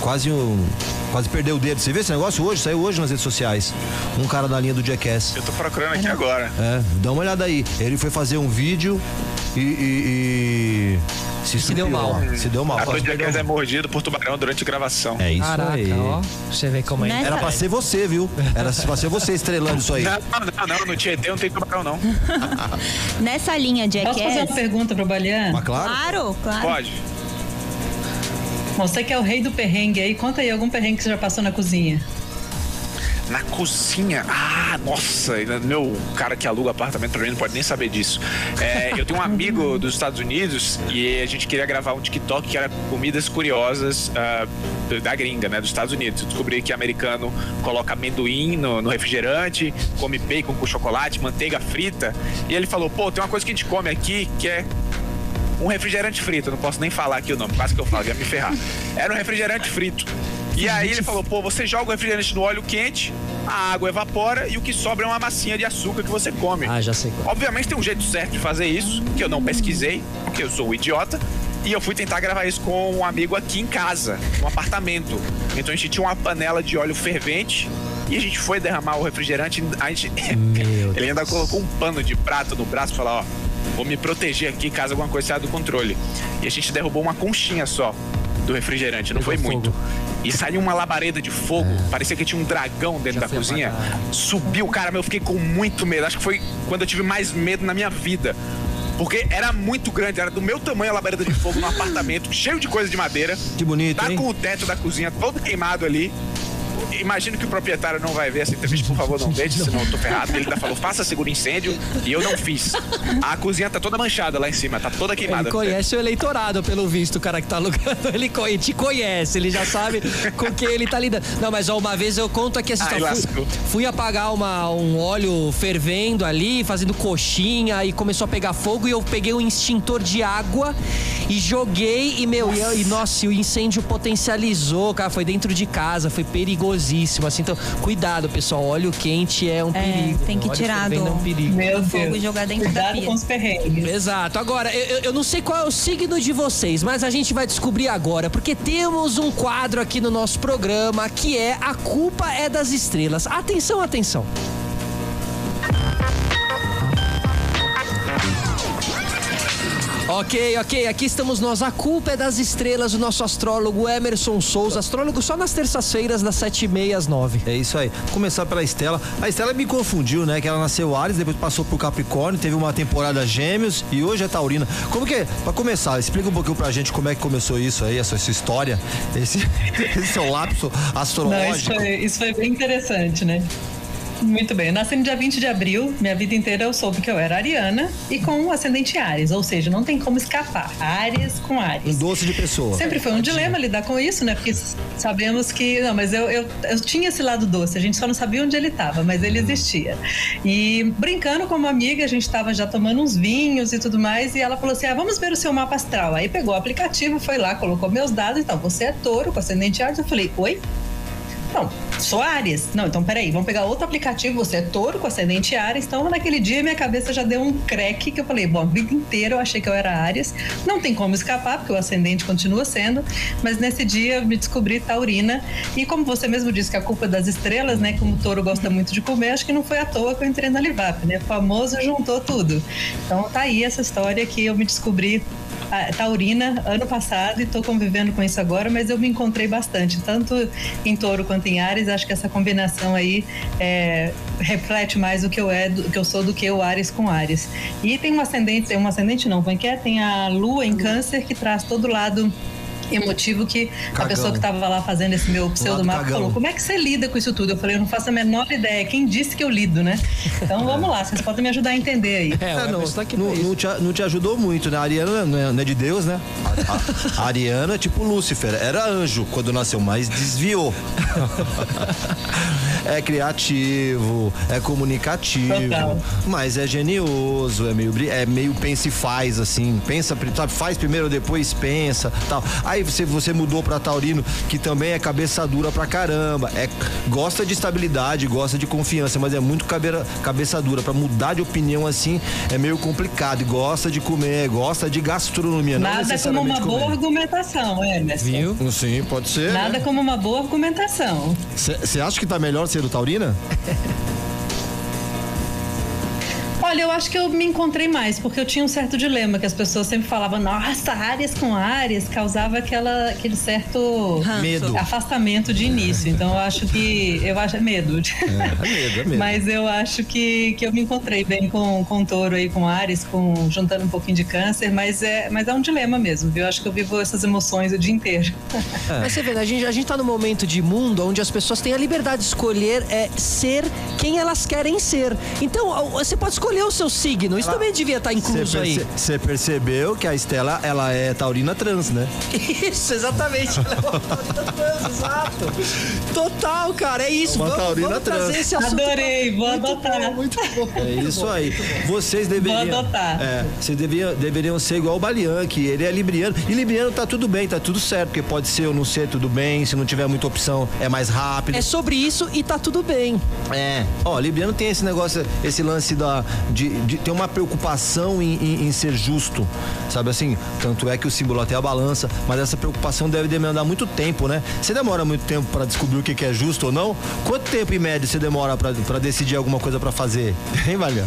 quase um. quase perdeu o dedo. Você viu esse negócio hoje? Saiu hoje nas redes sociais. Um cara da linha do Jackass. Eu tô procurando aqui agora. É, dá uma olhada aí. Ele foi fazer um vídeo e. e, e se, Se deu mal. Se deu mal. A Quase Jackass perdeu- é mordido por tubarão durante gravação. É isso Caraca, aí. ó. Você vê como é. Era pra ser você, viu? Era pra ser você estrelando isso aí. Não, não, não, no Tietê não tem tubarão, não. [laughs] Nessa linha Posso fazer uma Jackass. pergunta pro Baliano? Mas claro. Claro, claro. Pode. Você que é o rei do perrengue aí, conta aí algum perrengue que você já passou na cozinha. Na cozinha. Ah, nossa, meu cara que aluga apartamento pra mim não pode nem saber disso. É, eu tenho um amigo [laughs] dos Estados Unidos e a gente queria gravar um TikTok que era comidas curiosas ah, da gringa, né? Dos Estados Unidos. Eu descobri que americano coloca amendoim no, no refrigerante, come bacon com chocolate, manteiga frita. E ele falou: pô, tem uma coisa que a gente come aqui que é um refrigerante frito. Eu não posso nem falar aqui o nome, quase que eu falo, ia me ferrar. Era um refrigerante frito. E aí ele falou, pô, você joga o refrigerante no óleo quente, a água evapora e o que sobra é uma massinha de açúcar que você come. Ah, já sei qual. Obviamente tem um jeito certo de fazer isso, que eu não pesquisei, porque eu sou um idiota. E eu fui tentar gravar isso com um amigo aqui em casa, no apartamento. Então a gente tinha uma panela de óleo fervente e a gente foi derramar o refrigerante. A gente... Meu [laughs] Ele ainda colocou um pano de prato no braço e falou: Ó, vou me proteger aqui caso alguma coisa saia do controle. E a gente derrubou uma conchinha só do refrigerante, não Pegou foi muito. fogo. E saiu uma labareda de fogo, parecia que tinha um dragão dentro Já da cozinha. apagado. Subiu, cara, eu fiquei com muito medo. Acho que foi quando eu tive mais medo na minha vida. Porque era muito grande, era do meu tamanho a labareda de fogo no [laughs] apartamento, cheio de coisa de madeira. Que bonito, Tá hein? com o teto da cozinha todo queimado ali. Imagino que o proprietário não vai ver essa entrevista, por favor, não deixe, senão eu tô ferrado. Ele ainda falou, faça seguro incêndio, e eu não fiz. A cozinha tá toda manchada lá em cima, tá toda queimada. Ele conhece o eleitorado, pelo visto, o cara que tá alugando. [laughs] Ele te conhece, ele já sabe com quem ele tá lidando. Não, mas ó, uma vez eu conto aqui essa Ai, história. Fui, fui apagar uma, um óleo fervendo ali, fazendo coxinha, e começou a pegar fogo, e eu peguei um extintor de água e joguei, e meu, e, eu- e, nossa, e o incêndio potencializou, cara, foi dentro de casa, foi perigosíssimo, assim, então, cuidado, pessoal, óleo quente é um É, perigo. tem que Óleo tirar do- é um perigo. Meu fogo Deus. e jogar dentro da Cuidado pia. com os perrengues. Exato. Agora, eu, eu- eu não sei qual é o signo de vocês, mas a gente vai descobrir agora, porque temos um quadro aqui no nosso programa que é A Culpa é das Estrelas. Atenção, atenção. Ok, ok, aqui estamos nós. A culpa é das estrelas, o nosso astrólogo Emerson Souza, astrólogo só nas terças-feiras, das sete e meia às nove. É isso aí. Vou começar pela Estela. A Estela me confundiu, né? Que ela nasceu Ares, depois passou pro Capricórnio, teve uma temporada Gêmeos e hoje é Taurina. Como que é? Pra começar, explica um pouquinho pra gente como é que começou isso aí, essa, essa história, esse, [laughs] esse seu lapso Não, isso astrológico. foi, isso foi bem interessante, né? Muito bem. Eu nasci no dia 20 de abril. Minha vida inteira eu soube que eu era ariana e com um ascendente Ares. Ou seja, não tem como escapar. Ares com Um Ares. doce de pessoa. Sempre foi um dilema lidar com isso, né? Porque sabemos que. Não, mas eu, eu, eu tinha esse lado doce, a gente só não sabia onde ele estava, mas ele existia. E brincando com uma amiga, a gente estava já tomando uns vinhos e tudo mais, e ela falou assim: ah, vamos ver o seu mapa astral. Aí pegou o aplicativo, foi lá, colocou meus dados e tal. Você é touro com ascendente Ares. Eu falei: oi? Não, sou Ares. Não, então peraí, vamos pegar outro aplicativo. Você é touro com ascendente Ares. Então, naquele dia, minha cabeça já deu um creque que eu falei: bom, a vida inteira eu achei que eu era Ares. Não tem como escapar, porque o ascendente continua sendo. Mas nesse dia eu me descobri taurina. E como você mesmo disse que a culpa é das estrelas, né? Como o touro gosta muito de comer, acho que não foi à toa que eu entrei na Livap, né? O famoso juntou tudo. Então tá aí essa história que eu me descobri taurina ano passado e estou convivendo com isso agora, mas eu me encontrei bastante, tanto em touro quanto em Ares. Acho que essa combinação aí é, reflete mais o que eu é, do, que eu sou do que o Ares com Ares. E tem um ascendente, um ascendente não, como é que é? Tem a Lua em Câncer que traz todo o lado emotivo que a Cagão. pessoa que estava lá fazendo esse meu pseudomapa falou, como é que você lida com isso tudo? Eu falei, eu não faço a menor ideia, quem disse que eu lido, né? Então [laughs] vamos lá, vocês podem me ajudar a entender aí. É, É, não, tá aqui não, não te, não te ajudou muito, né? A Ariana não é, não é de Deus, né? A, a- a Ariana é tipo Lúcifer, era anjo quando nasceu, mas desviou. [laughs] é criativo, é comunicativo, Total. mas é genioso, é meio, é meio pensa e faz, assim. Pensa, sabe, faz primeiro, depois pensa, tal. Aí você, você mudou pra Taurino, que também é cabeça dura pra caramba. É, gosta de estabilidade, gosta de confiança, mas é muito cabeira, cabeça dura. Pra mudar de opinião assim é meio complicado. E gosta de comer, gosta de gastronomia. não Nada como uma boa comer. argumentação, Emerson. Viu? Sim, pode ser. Nada como uma boa argumentação. Você acha que tá melhor o Taurina? [laughs] Olha, eu acho que eu me encontrei mais, porque eu tinha um certo dilema, que as pessoas sempre falavam, nossa, Áries com Áries, causava aquela, aquele certo Medo. afastamento de início. Então eu acho que. Eu acho. É medo. É, é medo, é medo. [laughs] Mas eu acho que, que eu me encontrei bem com, com touro aí, com Ares, com, juntando um pouquinho de câncer, mas é, mas é um dilema mesmo, viu? Eu acho que eu vivo essas emoções o dia inteiro. Mas você vê, a gente, a gente tá num momento de mundo onde as pessoas têm a liberdade de escolher é, ser quem elas querem ser. Então, você pode escolher o seu signo. Isso também devia estar incluso aí. Você percebeu que a Estela, ela é taurina trans, né? Isso, exatamente. Ela é uma taurina trans, Exato. Total, cara. É isso. Uma vamos, taurina vamos trazer trans. esse assunto. Adorei, vou muito adotar. Bom, muito bom. É isso aí. Vocês deveriam. Vou adotar. É, vocês deveriam, deveriam ser igual o Balian, que ele é libriano. E libriano tá tudo bem, tá tudo certo, porque pode ser ou não ser, tudo bem. Se não tiver muita opção, é mais rápido. É sobre isso e tá tudo bem. É, ó, Libriano tem esse negócio, esse lance da, de, de ter uma preocupação em, em- em ser justo, sabe assim? Tanto é que o símbolo até a balança, mas essa preocupação deve demandar muito tempo, né? Você demora muito tempo pra descobrir o que que é justo ou não? Quanto tempo em média você demora pra pra decidir alguma coisa pra fazer? [laughs] Hein, Valia?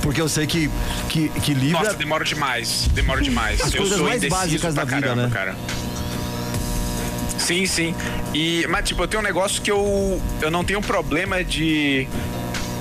Porque eu sei que, que, que Libra. Nossa, demora demais. Demora demais. As eu coisas sou mais básicas da vida, caramba, né? cara. Sim, sim. E, mas, tipo, eu tenho um negócio que eu, eu não tenho problema de,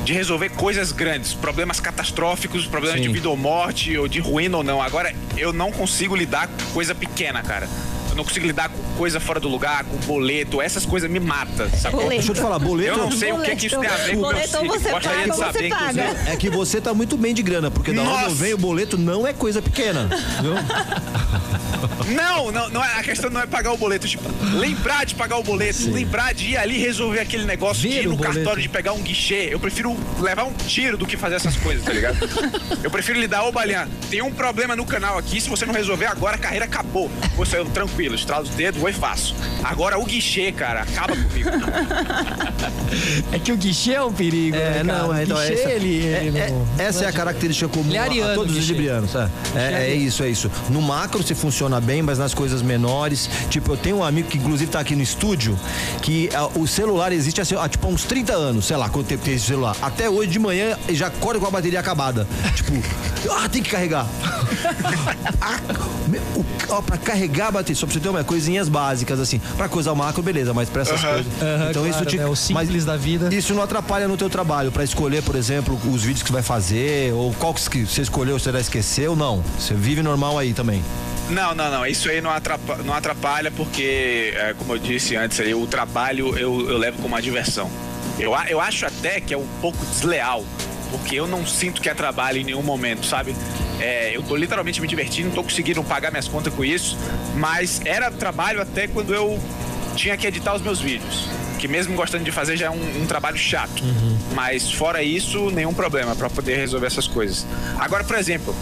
de resolver coisas grandes, problemas catastróficos, problemas Sim. de vida ou morte, ou de ruína ou não. Agora, eu não consigo lidar com coisa pequena, cara. Eu não consigo lidar com coisa fora do lugar, com boleto, essas coisas me matam, sacou? Boleto. Deixa eu te falar, boleto. Eu não sei o que, que isso tem a ver com o meu Boleto signo. você Gostaria paga de saber, paga. inclusive. É que você tá muito bem de grana, porque da onde eu venho, o boleto não é coisa pequena. Viu? [laughs] Não, não, não é, a questão não é pagar o boleto, tipo, lembrar de pagar o boleto, lembrar de ir ali resolver aquele negócio, de Ver ir no boleto. cartório de pegar um guichê. Eu prefiro levar um tiro do que fazer essas coisas, tá ligado? Eu prefiro lidar, ô Balian, tem um problema no canal aqui, se você não resolver agora, a carreira acabou. Você, eu, tranquilo, estralo os dedos, vou e faço. Agora o guichê, cara, acaba comigo. É que o guichê é um perigo. né, É, cara? não, é, o então, guichê, essa, ele, é- ele é- não- essa é a característica comum é a- todos os librianos. É, é, é isso, é isso. No macro se funciona bem, mas nas coisas menores, tipo, eu tenho um amigo que inclusive tá aqui no estúdio, que ah, o celular existe assim, há tipo há uns 30 anos, sei lá, quanto tempo tem esse celular. Até hoje de manhã ele já acorda com a bateria acabada. [laughs] tipo, ah, tem que carregar. [laughs] ah, meu, o- ó, pra carregar a bateria, só pra você ter uma coisinhas básicas, assim. Pra coisa macro, beleza, mas pra essas coisas. Então isso claro, te. né, o simples da vida. Isso não atrapalha no teu trabalho para escolher, por exemplo, os vídeos que você vai fazer ou qual que você escolheu, você já esqueceu? Não. Você vive normal aí também. Não, não, não. Isso aí não atrapalha, não atrapalha porque, é, como eu disse antes, aí, o trabalho eu, eu levo como uma diversão. Eu, eu acho até que é um pouco desleal, porque eu não sinto que é trabalho em nenhum momento, sabe? É, eu tô literalmente me divertindo, não tô conseguindo pagar minhas contas com isso, mas era trabalho até quando eu tinha que editar os meus vídeos. Que mesmo gostando de fazer já é um, um trabalho chato. Mas fora isso, nenhum problema para poder resolver essas coisas. Agora, por exemplo,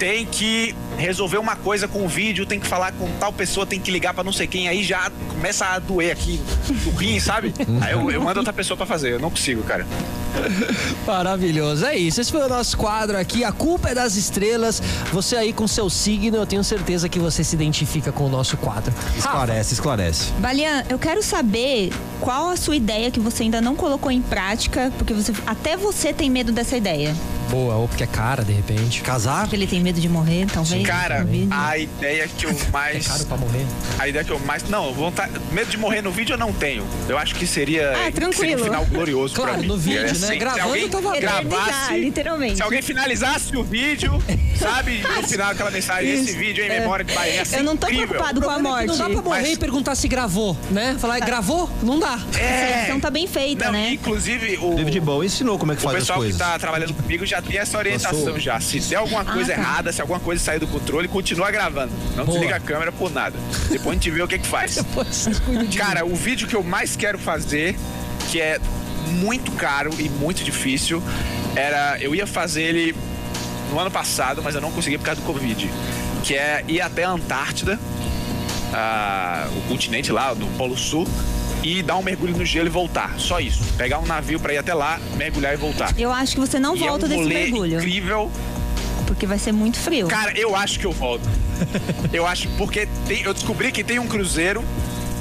tem que resolver uma coisa com o vídeo, tem que falar com tal pessoa, tem que ligar pra não sei quem, aí já começa a doer aqui do rim, sabe? [laughs] Aí eu, eu mando outra pessoa pra fazer, eu não consigo, cara. Maravilhoso, é isso. Esse foi o nosso quadro aqui. A culpa é das estrelas. Você aí com seu signo, eu tenho certeza que você se identifica com o nosso quadro. Esclarece, esclarece. Balian, eu quero saber qual a sua ideia que você ainda não colocou em prática, porque você até você tem medo dessa ideia. Boa, ou porque é cara, de repente. Casar? Que ele tem medo de morrer, talvez. Cara, a ideia que eu [laughs] É mais. caro pra morrer. A ideia que eu mais. Não, vontade, medo de morrer no vídeo eu não tenho. Eu acho que seria, Ah, tranquilo. seria um final glorioso pra Claro, mim. no vídeo, É, né? se Gravando, alguém tá valendo. Eternizar, gravasse, literalmente. Se alguém finalizasse o vídeo, [laughs] sabe? No final aquela mensagem, esse vídeo em memória de Bahia. ia ser Eu não tô incrível. preocupado com a O problema é morte. Não dá pra morrer Mas- e perguntar se gravou, né? Falar, gravou? Não dá. A É. seleção tá bem feita, Não, né? inclusive o, David Bowie ensinou como é que o faz as pessoal que coisas. tá trabalhando comigo já tem essa orientação Passou. já. Se der alguma coisa Ah, tá. errada, se alguma coisa sair do controle, continua gravando. Não Boa. desliga a câmera por nada. Depois a gente vê o que que faz. [laughs] Cara, o vídeo que eu mais quero fazer, que é muito caro e muito difícil. Era, eu ia fazer ele no ano passado, mas eu não consegui por causa do Covid. Que é ir até a Antártida, ah, o continente lá, do Polo Sul, e dar um mergulho no gelo e voltar. Só isso. Pegar um navio para ir até lá, mergulhar e voltar. Eu acho que você não e volta é um desse rolê mergulho. incrível. Porque vai ser muito frio. Cara, eu acho que eu volto. [laughs] eu acho, porque tem- eu descobri que tem um cruzeiro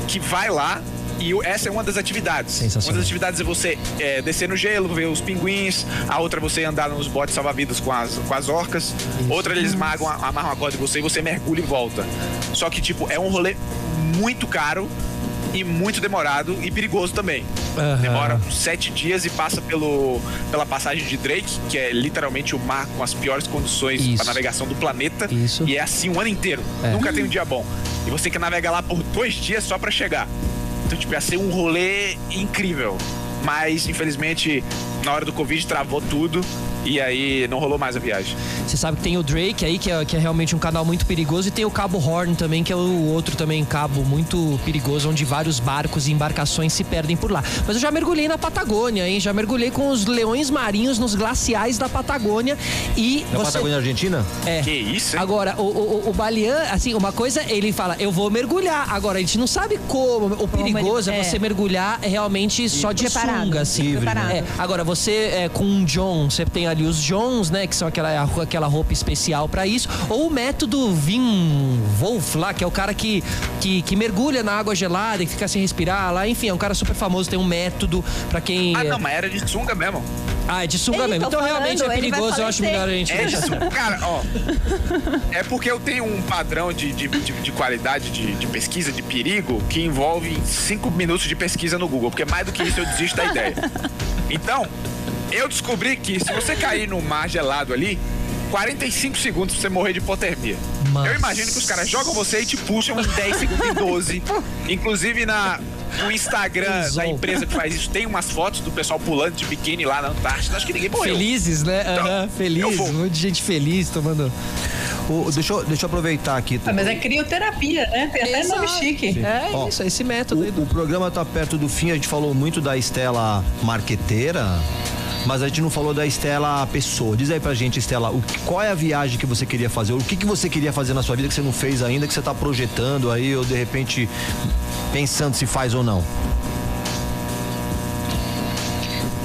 que vai lá e essa é uma das atividades. Sensacional. Uma das atividades é você é, descer no gelo, ver os pinguins. A outra é você andar nos botes salva-vidas com as, com as orcas. Outra eles magam, amarram a corda de você e você mergulha e volta. Só que, tipo, é um rolê muito caro e muito demorado e perigoso também. Aham. Demora uns sete dias e passa pelo, pela passagem de Drake, que é literalmente o mar com as piores condições para navegação do planeta. Isso. E é assim o ano inteiro. É. Nunca tem um dia bom. E você tem que navegar lá por dois dias só para chegar. Então, tipo, ia ser um rolê incrível. Mas, infelizmente, na hora do Covid travou tudo. E aí não rolou mais a viagem. Você sabe que tem o Drake aí, que é, que é realmente um canal muito perigoso, e tem o Cabo Horn também, que é o outro também cabo muito perigoso, onde vários barcos e embarcações se perdem por lá. Mas eu já mergulhei na Patagônia, hein? Já mergulhei com os leões marinhos nos glaciais da Patagônia e Na você... Patagônia Argentina? É. Que isso, hein? Agora, o, o, o- Balian, assim, uma coisa, ele fala, eu vou mergulhar. Agora, a gente não sabe como. O perigoso ele- é é. você mergulhar realmente só de sunga, assim. Livre, né? É, agora, você é, com um John, você tem ali os Johns, né? Que são aquela, aquela roupa especial pra isso. Ou o método Vin Wolf lá, que é o cara que, que, que mergulha na água gelada e fica sem respirar lá. Enfim, é um cara super famoso, tem um método pra quem. Ah, não, mas era de sunga mesmo. Ah, é de sunga Ele, mesmo. tô Então falando, realmente é perigoso, eu acho melhor a gente É de [laughs] sunga. Cara, ó. É porque eu tenho um padrão de, de, de, de qualidade de, de pesquisa, de perigo, que envolve cinco minutos de pesquisa no Google. Porque mais do que isso eu desisto da ideia. Então, eu descobri que se você cair no mar gelado ali, 45 segundos pra você morrer de hipotermia. Mas- Eu imagino que os caras jogam você e te puxam em 10 segundos, em 12. [laughs] Inclusive na, no Instagram Usou. da empresa que faz isso, tem umas fotos do pessoal pulando de biquíni lá na Antártida. Acho que ninguém morreu. Felizes, né? Então, Aham, eu feliz, vou. um monte de gente feliz tomando. O- deixa, eu, deixa eu aproveitar aqui. Ah, mas é crioterapia, né? Tem até nome chique. É Ó, isso, esse método aí O, do. o programa tá perto do fim, a gente falou muito da Estela marqueteira, mas a gente não falou da Estela pessoa. Diz aí pra gente, Estela, o, qual é a viagem que você queria fazer? O que, que você queria fazer na sua vida que você não fez ainda, que você tá projetando aí, ou de repente pensando se faz ou não?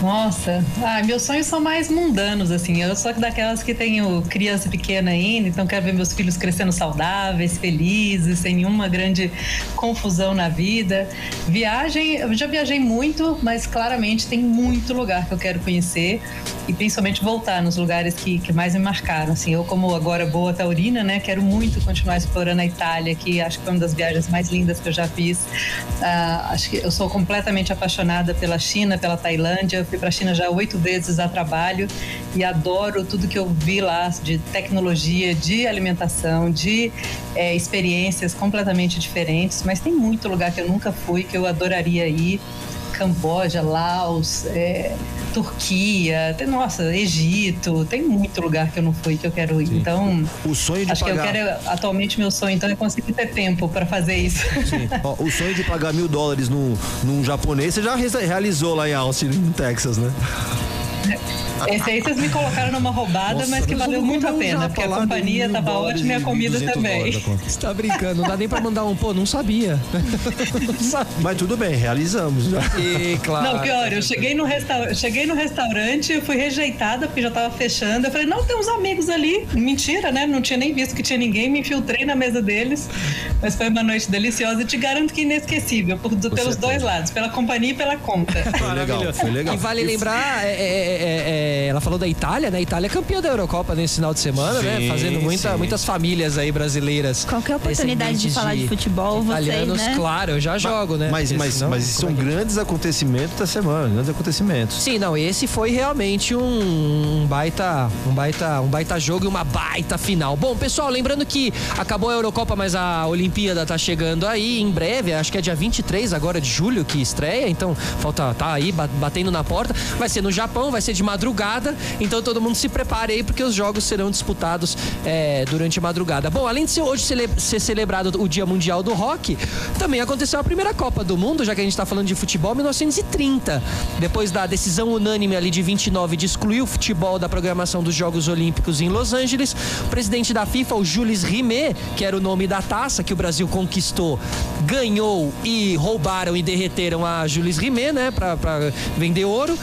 Nossa, ah, meus sonhos são mais mundanos, assim. Eu sou daquelas que tenho criança pequena ainda, então quero ver meus filhos crescendo saudáveis, felizes, sem nenhuma grande confusão na vida. Viagem, eu já viajei muito, mas claramente tem muito lugar que eu quero conhecer e principalmente voltar nos lugares que, que mais me marcaram. Assim, eu, como agora boa taurina, né, quero muito continuar explorando a Itália, que acho que foi uma das viagens mais lindas que eu já fiz. Ah, acho que eu sou completamente apaixonada pela China, pela Tailândia. Fui para a China já oito vezes a trabalho e adoro tudo que eu vi lá de tecnologia, de alimentação, de eh, experiências completamente diferentes. Mas tem muito lugar que eu nunca fui que eu adoraria ir. Camboja, Laos, eh, Turquia, tem, nossa, Egito, tem muito lugar que eu não fui que eu quero ir. Então, O sonho de acho que eu pagar. quero, atualmente, meu sonho, então, é conseguir ter tempo para fazer isso. Sim. [laughs] Ó, o sonho de pagar mil dólares num, num japonês, você já re- realizou lá em Austin, no Texas, né? [laughs] Esse aí vocês me colocaram numa roubada, Nossa, mas que valeu muito a pena, porque a companhia tava ótima e a comida 200 também. [laughs] Você tá brincando, não dá nem pra mandar um, pô, não sabia. não [laughs] sabia. Mas tudo bem, realizamos já. E, claro. Não, pior, eu cheguei no, resta... cheguei no restaurante, eu fui rejeitada porque já tava fechando. Eu falei, não, tem uns amigos ali. Mentira, né? Não tinha nem visto que tinha ninguém, me infiltrei na mesa deles. Mas foi uma noite deliciosa e te garanto que inesquecível, por, do- pelos certeza. dois lados, pela companhia e pela conta. Foi legal, foi legal. E vale lembrar, é, é, é, é, ela falou da Itália, né? A Itália é campeã da Eurocopa nesse final de semana, né? Sim, Fazendo muita, sim. muitas famílias aí brasileiras. Qualquer oportunidade de falar de futebol, vocês, italianos, né? claro, eu já jogo, né? Mas, mas, senão, mas são é grandes acontecimentos da semana, grandes acontecimentos. Sim, não, esse foi realmente um, um baita, um baita, um baita jogo e uma baita final. Bom, pessoal, lembrando que acabou a Eurocopa, mas a Olimpíada tá chegando aí em breve, acho que é dia 23 agora de julho que estreia, então falta tá aí ba- batendo na porta. Vai ser no Japão, vai ser de madrugada, então todo mundo se prepare aí, porque os jogos serão disputados é, durante a madrugada. Bom, além de ser hoje cele ser celebrado o Dia Mundial do Rock, também aconteceu a primeira Copa do Mundo, já que a gente está falando de futebol, 1930. Depois da decisão unânime ali de 29 de excluir o futebol da programação dos Jogos Olímpicos em Los Angeles, o presidente da FIFA, o Jules Rimet, que era o nome da taça que o Brasil conquistou, ganhou e roubaram e derreteram a Jules Rimet, né, para vender ouro.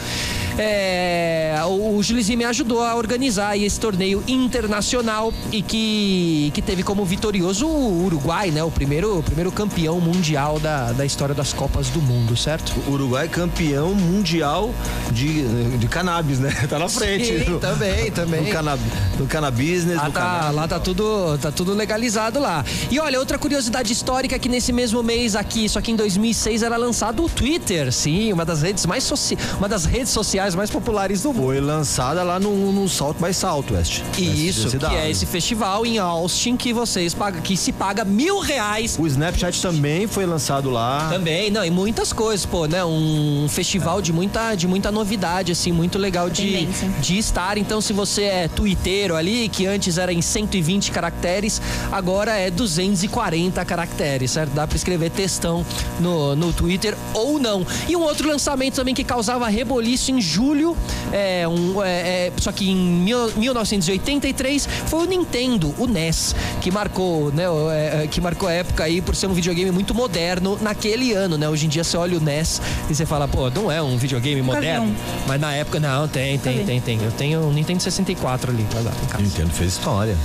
É, o, o Jules me ajudou a organizar esse torneio internacional e que, que teve como vitorioso o Uruguai, né? O primeiro, o primeiro campeão mundial da, da história das Copas do Mundo, certo? O Uruguai campeão mundial de, de cannabis, né? [laughs] Tá na frente. Sim, também, também. Do, canab, do cannabis, do tá, cannabis. Lá tá tudo, tá tudo legalizado lá. E olha, outra curiosidade histórica é que nesse mesmo mês aqui, isso aqui em 2006, era lançado o Twitter, sim, uma das redes mais soci... uma das redes sociais mais populares do mundo. Foi lançada lá no, no Salt by Southwest. Isso, que é esse festival em Austin que vocês pagam, que se paga mil reais. O Snapchat também foi lançado lá. Também, não, e muitas coisas, pô, né? Um festival é. de, muita, de muita novidade, assim, muito legal de, de estar. Então, se você é twitteiro ali, que antes era em 120 caracteres, agora é 240 caracteres, certo? Dá pra escrever textão no, no Twitter ou não. E um outro lançamento também que causava reboliço em julho, é, um, é, é, só que em mil, 1983, foi o Nintendo, o NES, que marcou, né? É, que marcou a época aí por ser um videogame muito moderno naquele ano, né? Hoje em dia você olha o NES e você fala, pô, não é um videogame moderno. Mas na época, não, tem, tem, tem, tem. Eu tenho um Nintendo 64 ali, lá em casa. Nintendo fez história.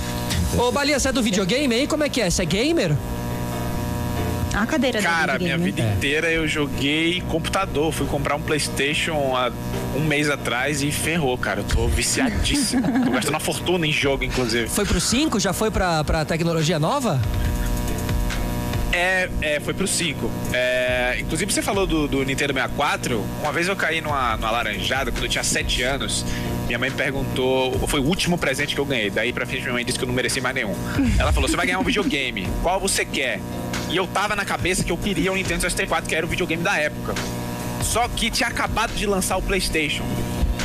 Ô, Balia, você é do videogame aí? Como é que é? Você é gamer? A cadeira Cara, minha vida é. inteira eu joguei computador. Fui comprar um PlayStation há um mês atrás e ferrou, cara. Eu tô viciadíssimo. [laughs] tô gastando uma fortuna em jogo, inclusive. Foi pro 5? Já foi pra, pra tecnologia nova? É, é, foi pro 5. É, inclusive, você falou do, do, Nintendo 64. Uma vez eu caí numa, numa laranjada quando eu tinha 7 anos. Minha mãe perguntou. Foi o último presente que eu ganhei. Daí pra frente, minha mãe disse que eu não mereci mais nenhum. Ela falou: Você vai ganhar um videogame. Qual você quer? E eu tava na cabeça que eu queria o Nintendo 64, que era o videogame da época. Só que tinha acabado de lançar o PlayStation.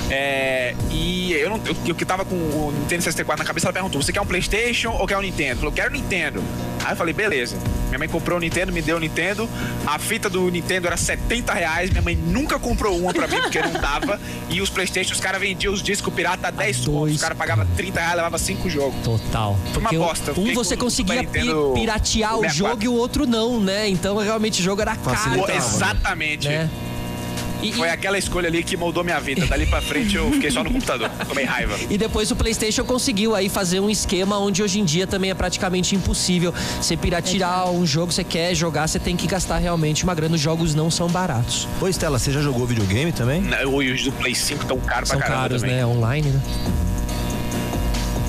É, e eu, não, eu, eu que tava com o Nintendo 64 na cabeça, ela perguntou: Você quer um PlayStation ou quer um Nintendo? Falou: Quero Nintendo. Aí eu falei: Beleza. Minha mãe comprou o Nintendo, me deu o Nintendo. A fita do Nintendo era 70 reais. Minha mãe nunca comprou uma pra mim porque não dava. E os PlayStation, os caras vendiam os discos pirata a 10 pontos. Os caras pagavam 30 reais, levava 5 jogos. Total. Foi uma bosta. Um você conseguia piratear o jogo e o outro não, né? Então realmente o jogo era caro. Exatamente. Né? E, Foi aquela escolha ali que moldou minha vida. Dali pra frente eu fiquei só no computador. Tomei raiva. E depois o PlayStation conseguiu aí fazer um esquema onde hoje em dia também é praticamente impossível. Você piratear um jogo, você quer jogar, você tem que gastar realmente uma grana. Os jogos não são baratos. Ô, Estela, você já jogou videogame também? Não, os do Play 5 tão caros pra caramba. São caros, também. né? Online, né?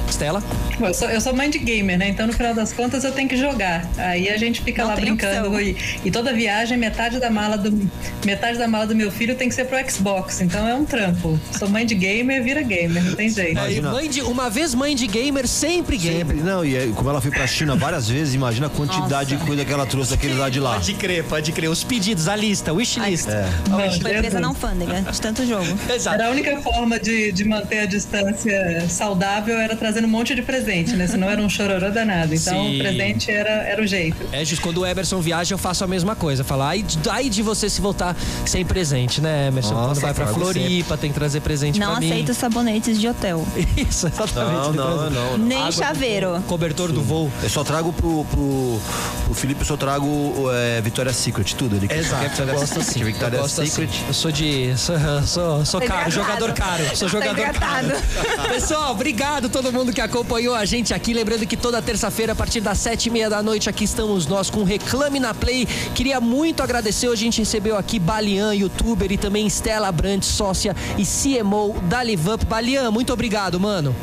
Estela? Eu sou, eu sou mãe de gamer, né? Então, no final das contas, eu tenho que jogar. Aí a gente fica Não lá brincando. E, e, toda viagem, metade da mala do metade da mala do meu filho tem que ser pro Xbox. Então é um trampo. Sou mãe de gamer, vira gamer, não tem jeito. Imagina, mãe de, uma vez mãe de gamer, sempre gamer. Sempre. Não, e como ela foi pra China várias vezes, imagina a quantidade Nossa. de coisa que ela trouxe daquele lá de lá. Pode crer, pode crer. Os pedidos, a lista, o wishlist. É. Não, foi presa na alfândega, de tanto jogo. Exato. Era a única forma de, de manter a distância saudável era trazendo um monte de presente, né? Senão era um chororô danado. Então Sim. o presente era, era o jeito. É, Gis, quando o Emerson viaja, eu faço a mesma coisa. Falar, ai, ai de você se voltar sem presente, né, Emerson? Nossa, quando vai pra Floripa, tem que trazer presente não pra mim. Não aceito sabonetes de hotel. [laughs] Isso, exatamente. Não, não, não, Nem Água chaveiro. cobertor Sim. do voo. Eu só trago pro, pro, pro Felipe, eu só trago é, Victoria's Secret, tudo. Ele Exato. Eu gosto assim. Victoria's eu Secret. Assim. Eu sou de... Sou, sou, sou caro, jogador caro. Sou jogador caro. [laughs] Pessoal, obrigado todo mundo que acompanhou a gente aqui. Lembrando que toda terça-feira, a partir das sete e meia da noite, aqui estamos nós com Reclame na Play. Queria muito agradecer. Hoje a gente recebeu aqui Balian, youtuber, e também Stella Brandt, sócia e CMO da LiveUp. Balian, muito obrigado, mano.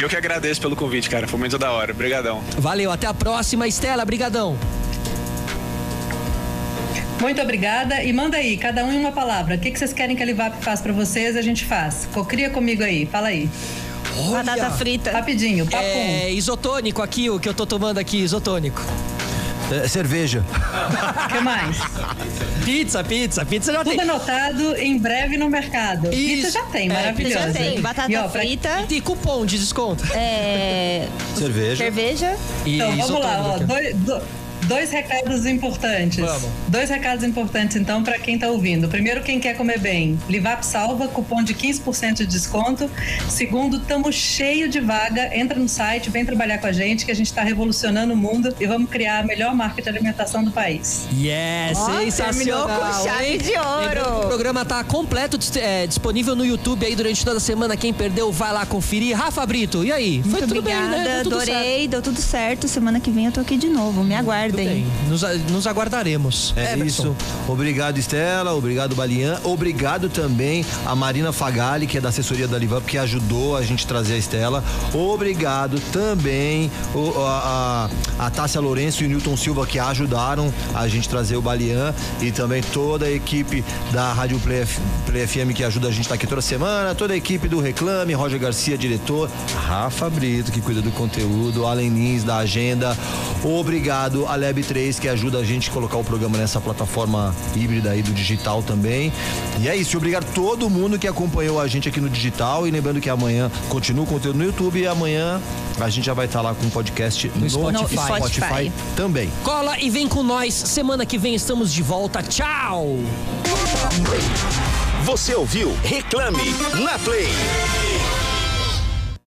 Eu que agradeço pelo convite, cara. Foi muito da hora. Obrigadão. Valeu, até a próxima. Estela, brigadão. Muito obrigada. E manda aí, cada um em uma palavra. O que, que vocês querem que a Livap faça para vocês? A gente faz. Cocria comigo aí. Fala aí. Olha, Batata frita. Rapidinho, papo. É isotônico aqui, o que eu tô tomando aqui, isotônico. É, cerveja. O [laughs] que mais? Pizza, pizza, pizza já Tudo tem. anotado em breve no mercado. Pizza Isso. já tem, É, maravilhoso. Já tem. Batata E, ó, pra- frita, E cupom de desconto. é, Cerveja. cerveja. E Então, vamos lá, ó. Dois, do- dois recados importantes. Vamos. Dois recados importantes, então, para quem tá ouvindo. Primeiro, quem quer comer bem. Livap Salva, cupom de 15% de desconto. Segundo, tamo cheio de vaga. Entra no site, vem trabalhar com a gente, que a gente tá revolucionando o mundo e vamos criar a melhor marca de alimentação do país. Yes, Ó, sensacional. terminou com chave de ouro. O programa tá completo, é, disponível no YouTube aí durante toda a semana. Quem perdeu, vai lá conferir. Rafa Brito, e aí? Foi Muito tudo obrigada, bem, né? Deu tudo adorei, deu tudo certo. Semana que vem eu tô aqui de novo, me certo. Aguardem. Nos, nos aguardaremos. É Everton. isso. Obrigado, Estela. Obrigado, Balian. Obrigado também a Marina Fagali, que é da assessoria da Livap, que ajudou a gente trazer a Estela. Obrigado também o- a, a, a Tássia Lourenço e o Newton Silva, que ajudaram a gente trazer o Balian. E também toda a equipe da Rádio Play, Play FM, que ajuda a gente estar aqui toda semana. Toda a equipe do Reclame, Roger Garcia, diretor. Rafa Brito, que cuida do conteúdo. Allen Lins, da agenda. Obrigado a Lab 3, que ajuda a gente a colocar o programa nessa plataforma híbrida aí do digital também. E é isso, obrigado a todo mundo que acompanhou a gente aqui no digital. E lembrando que amanhã continua o conteúdo no YouTube e amanhã a gente já vai estar lá com o podcast no, Spotify. No Spotify. também. Cola e vem com nós. Semana que vem estamos de volta. Tchau! Você ouviu Reclame na Play.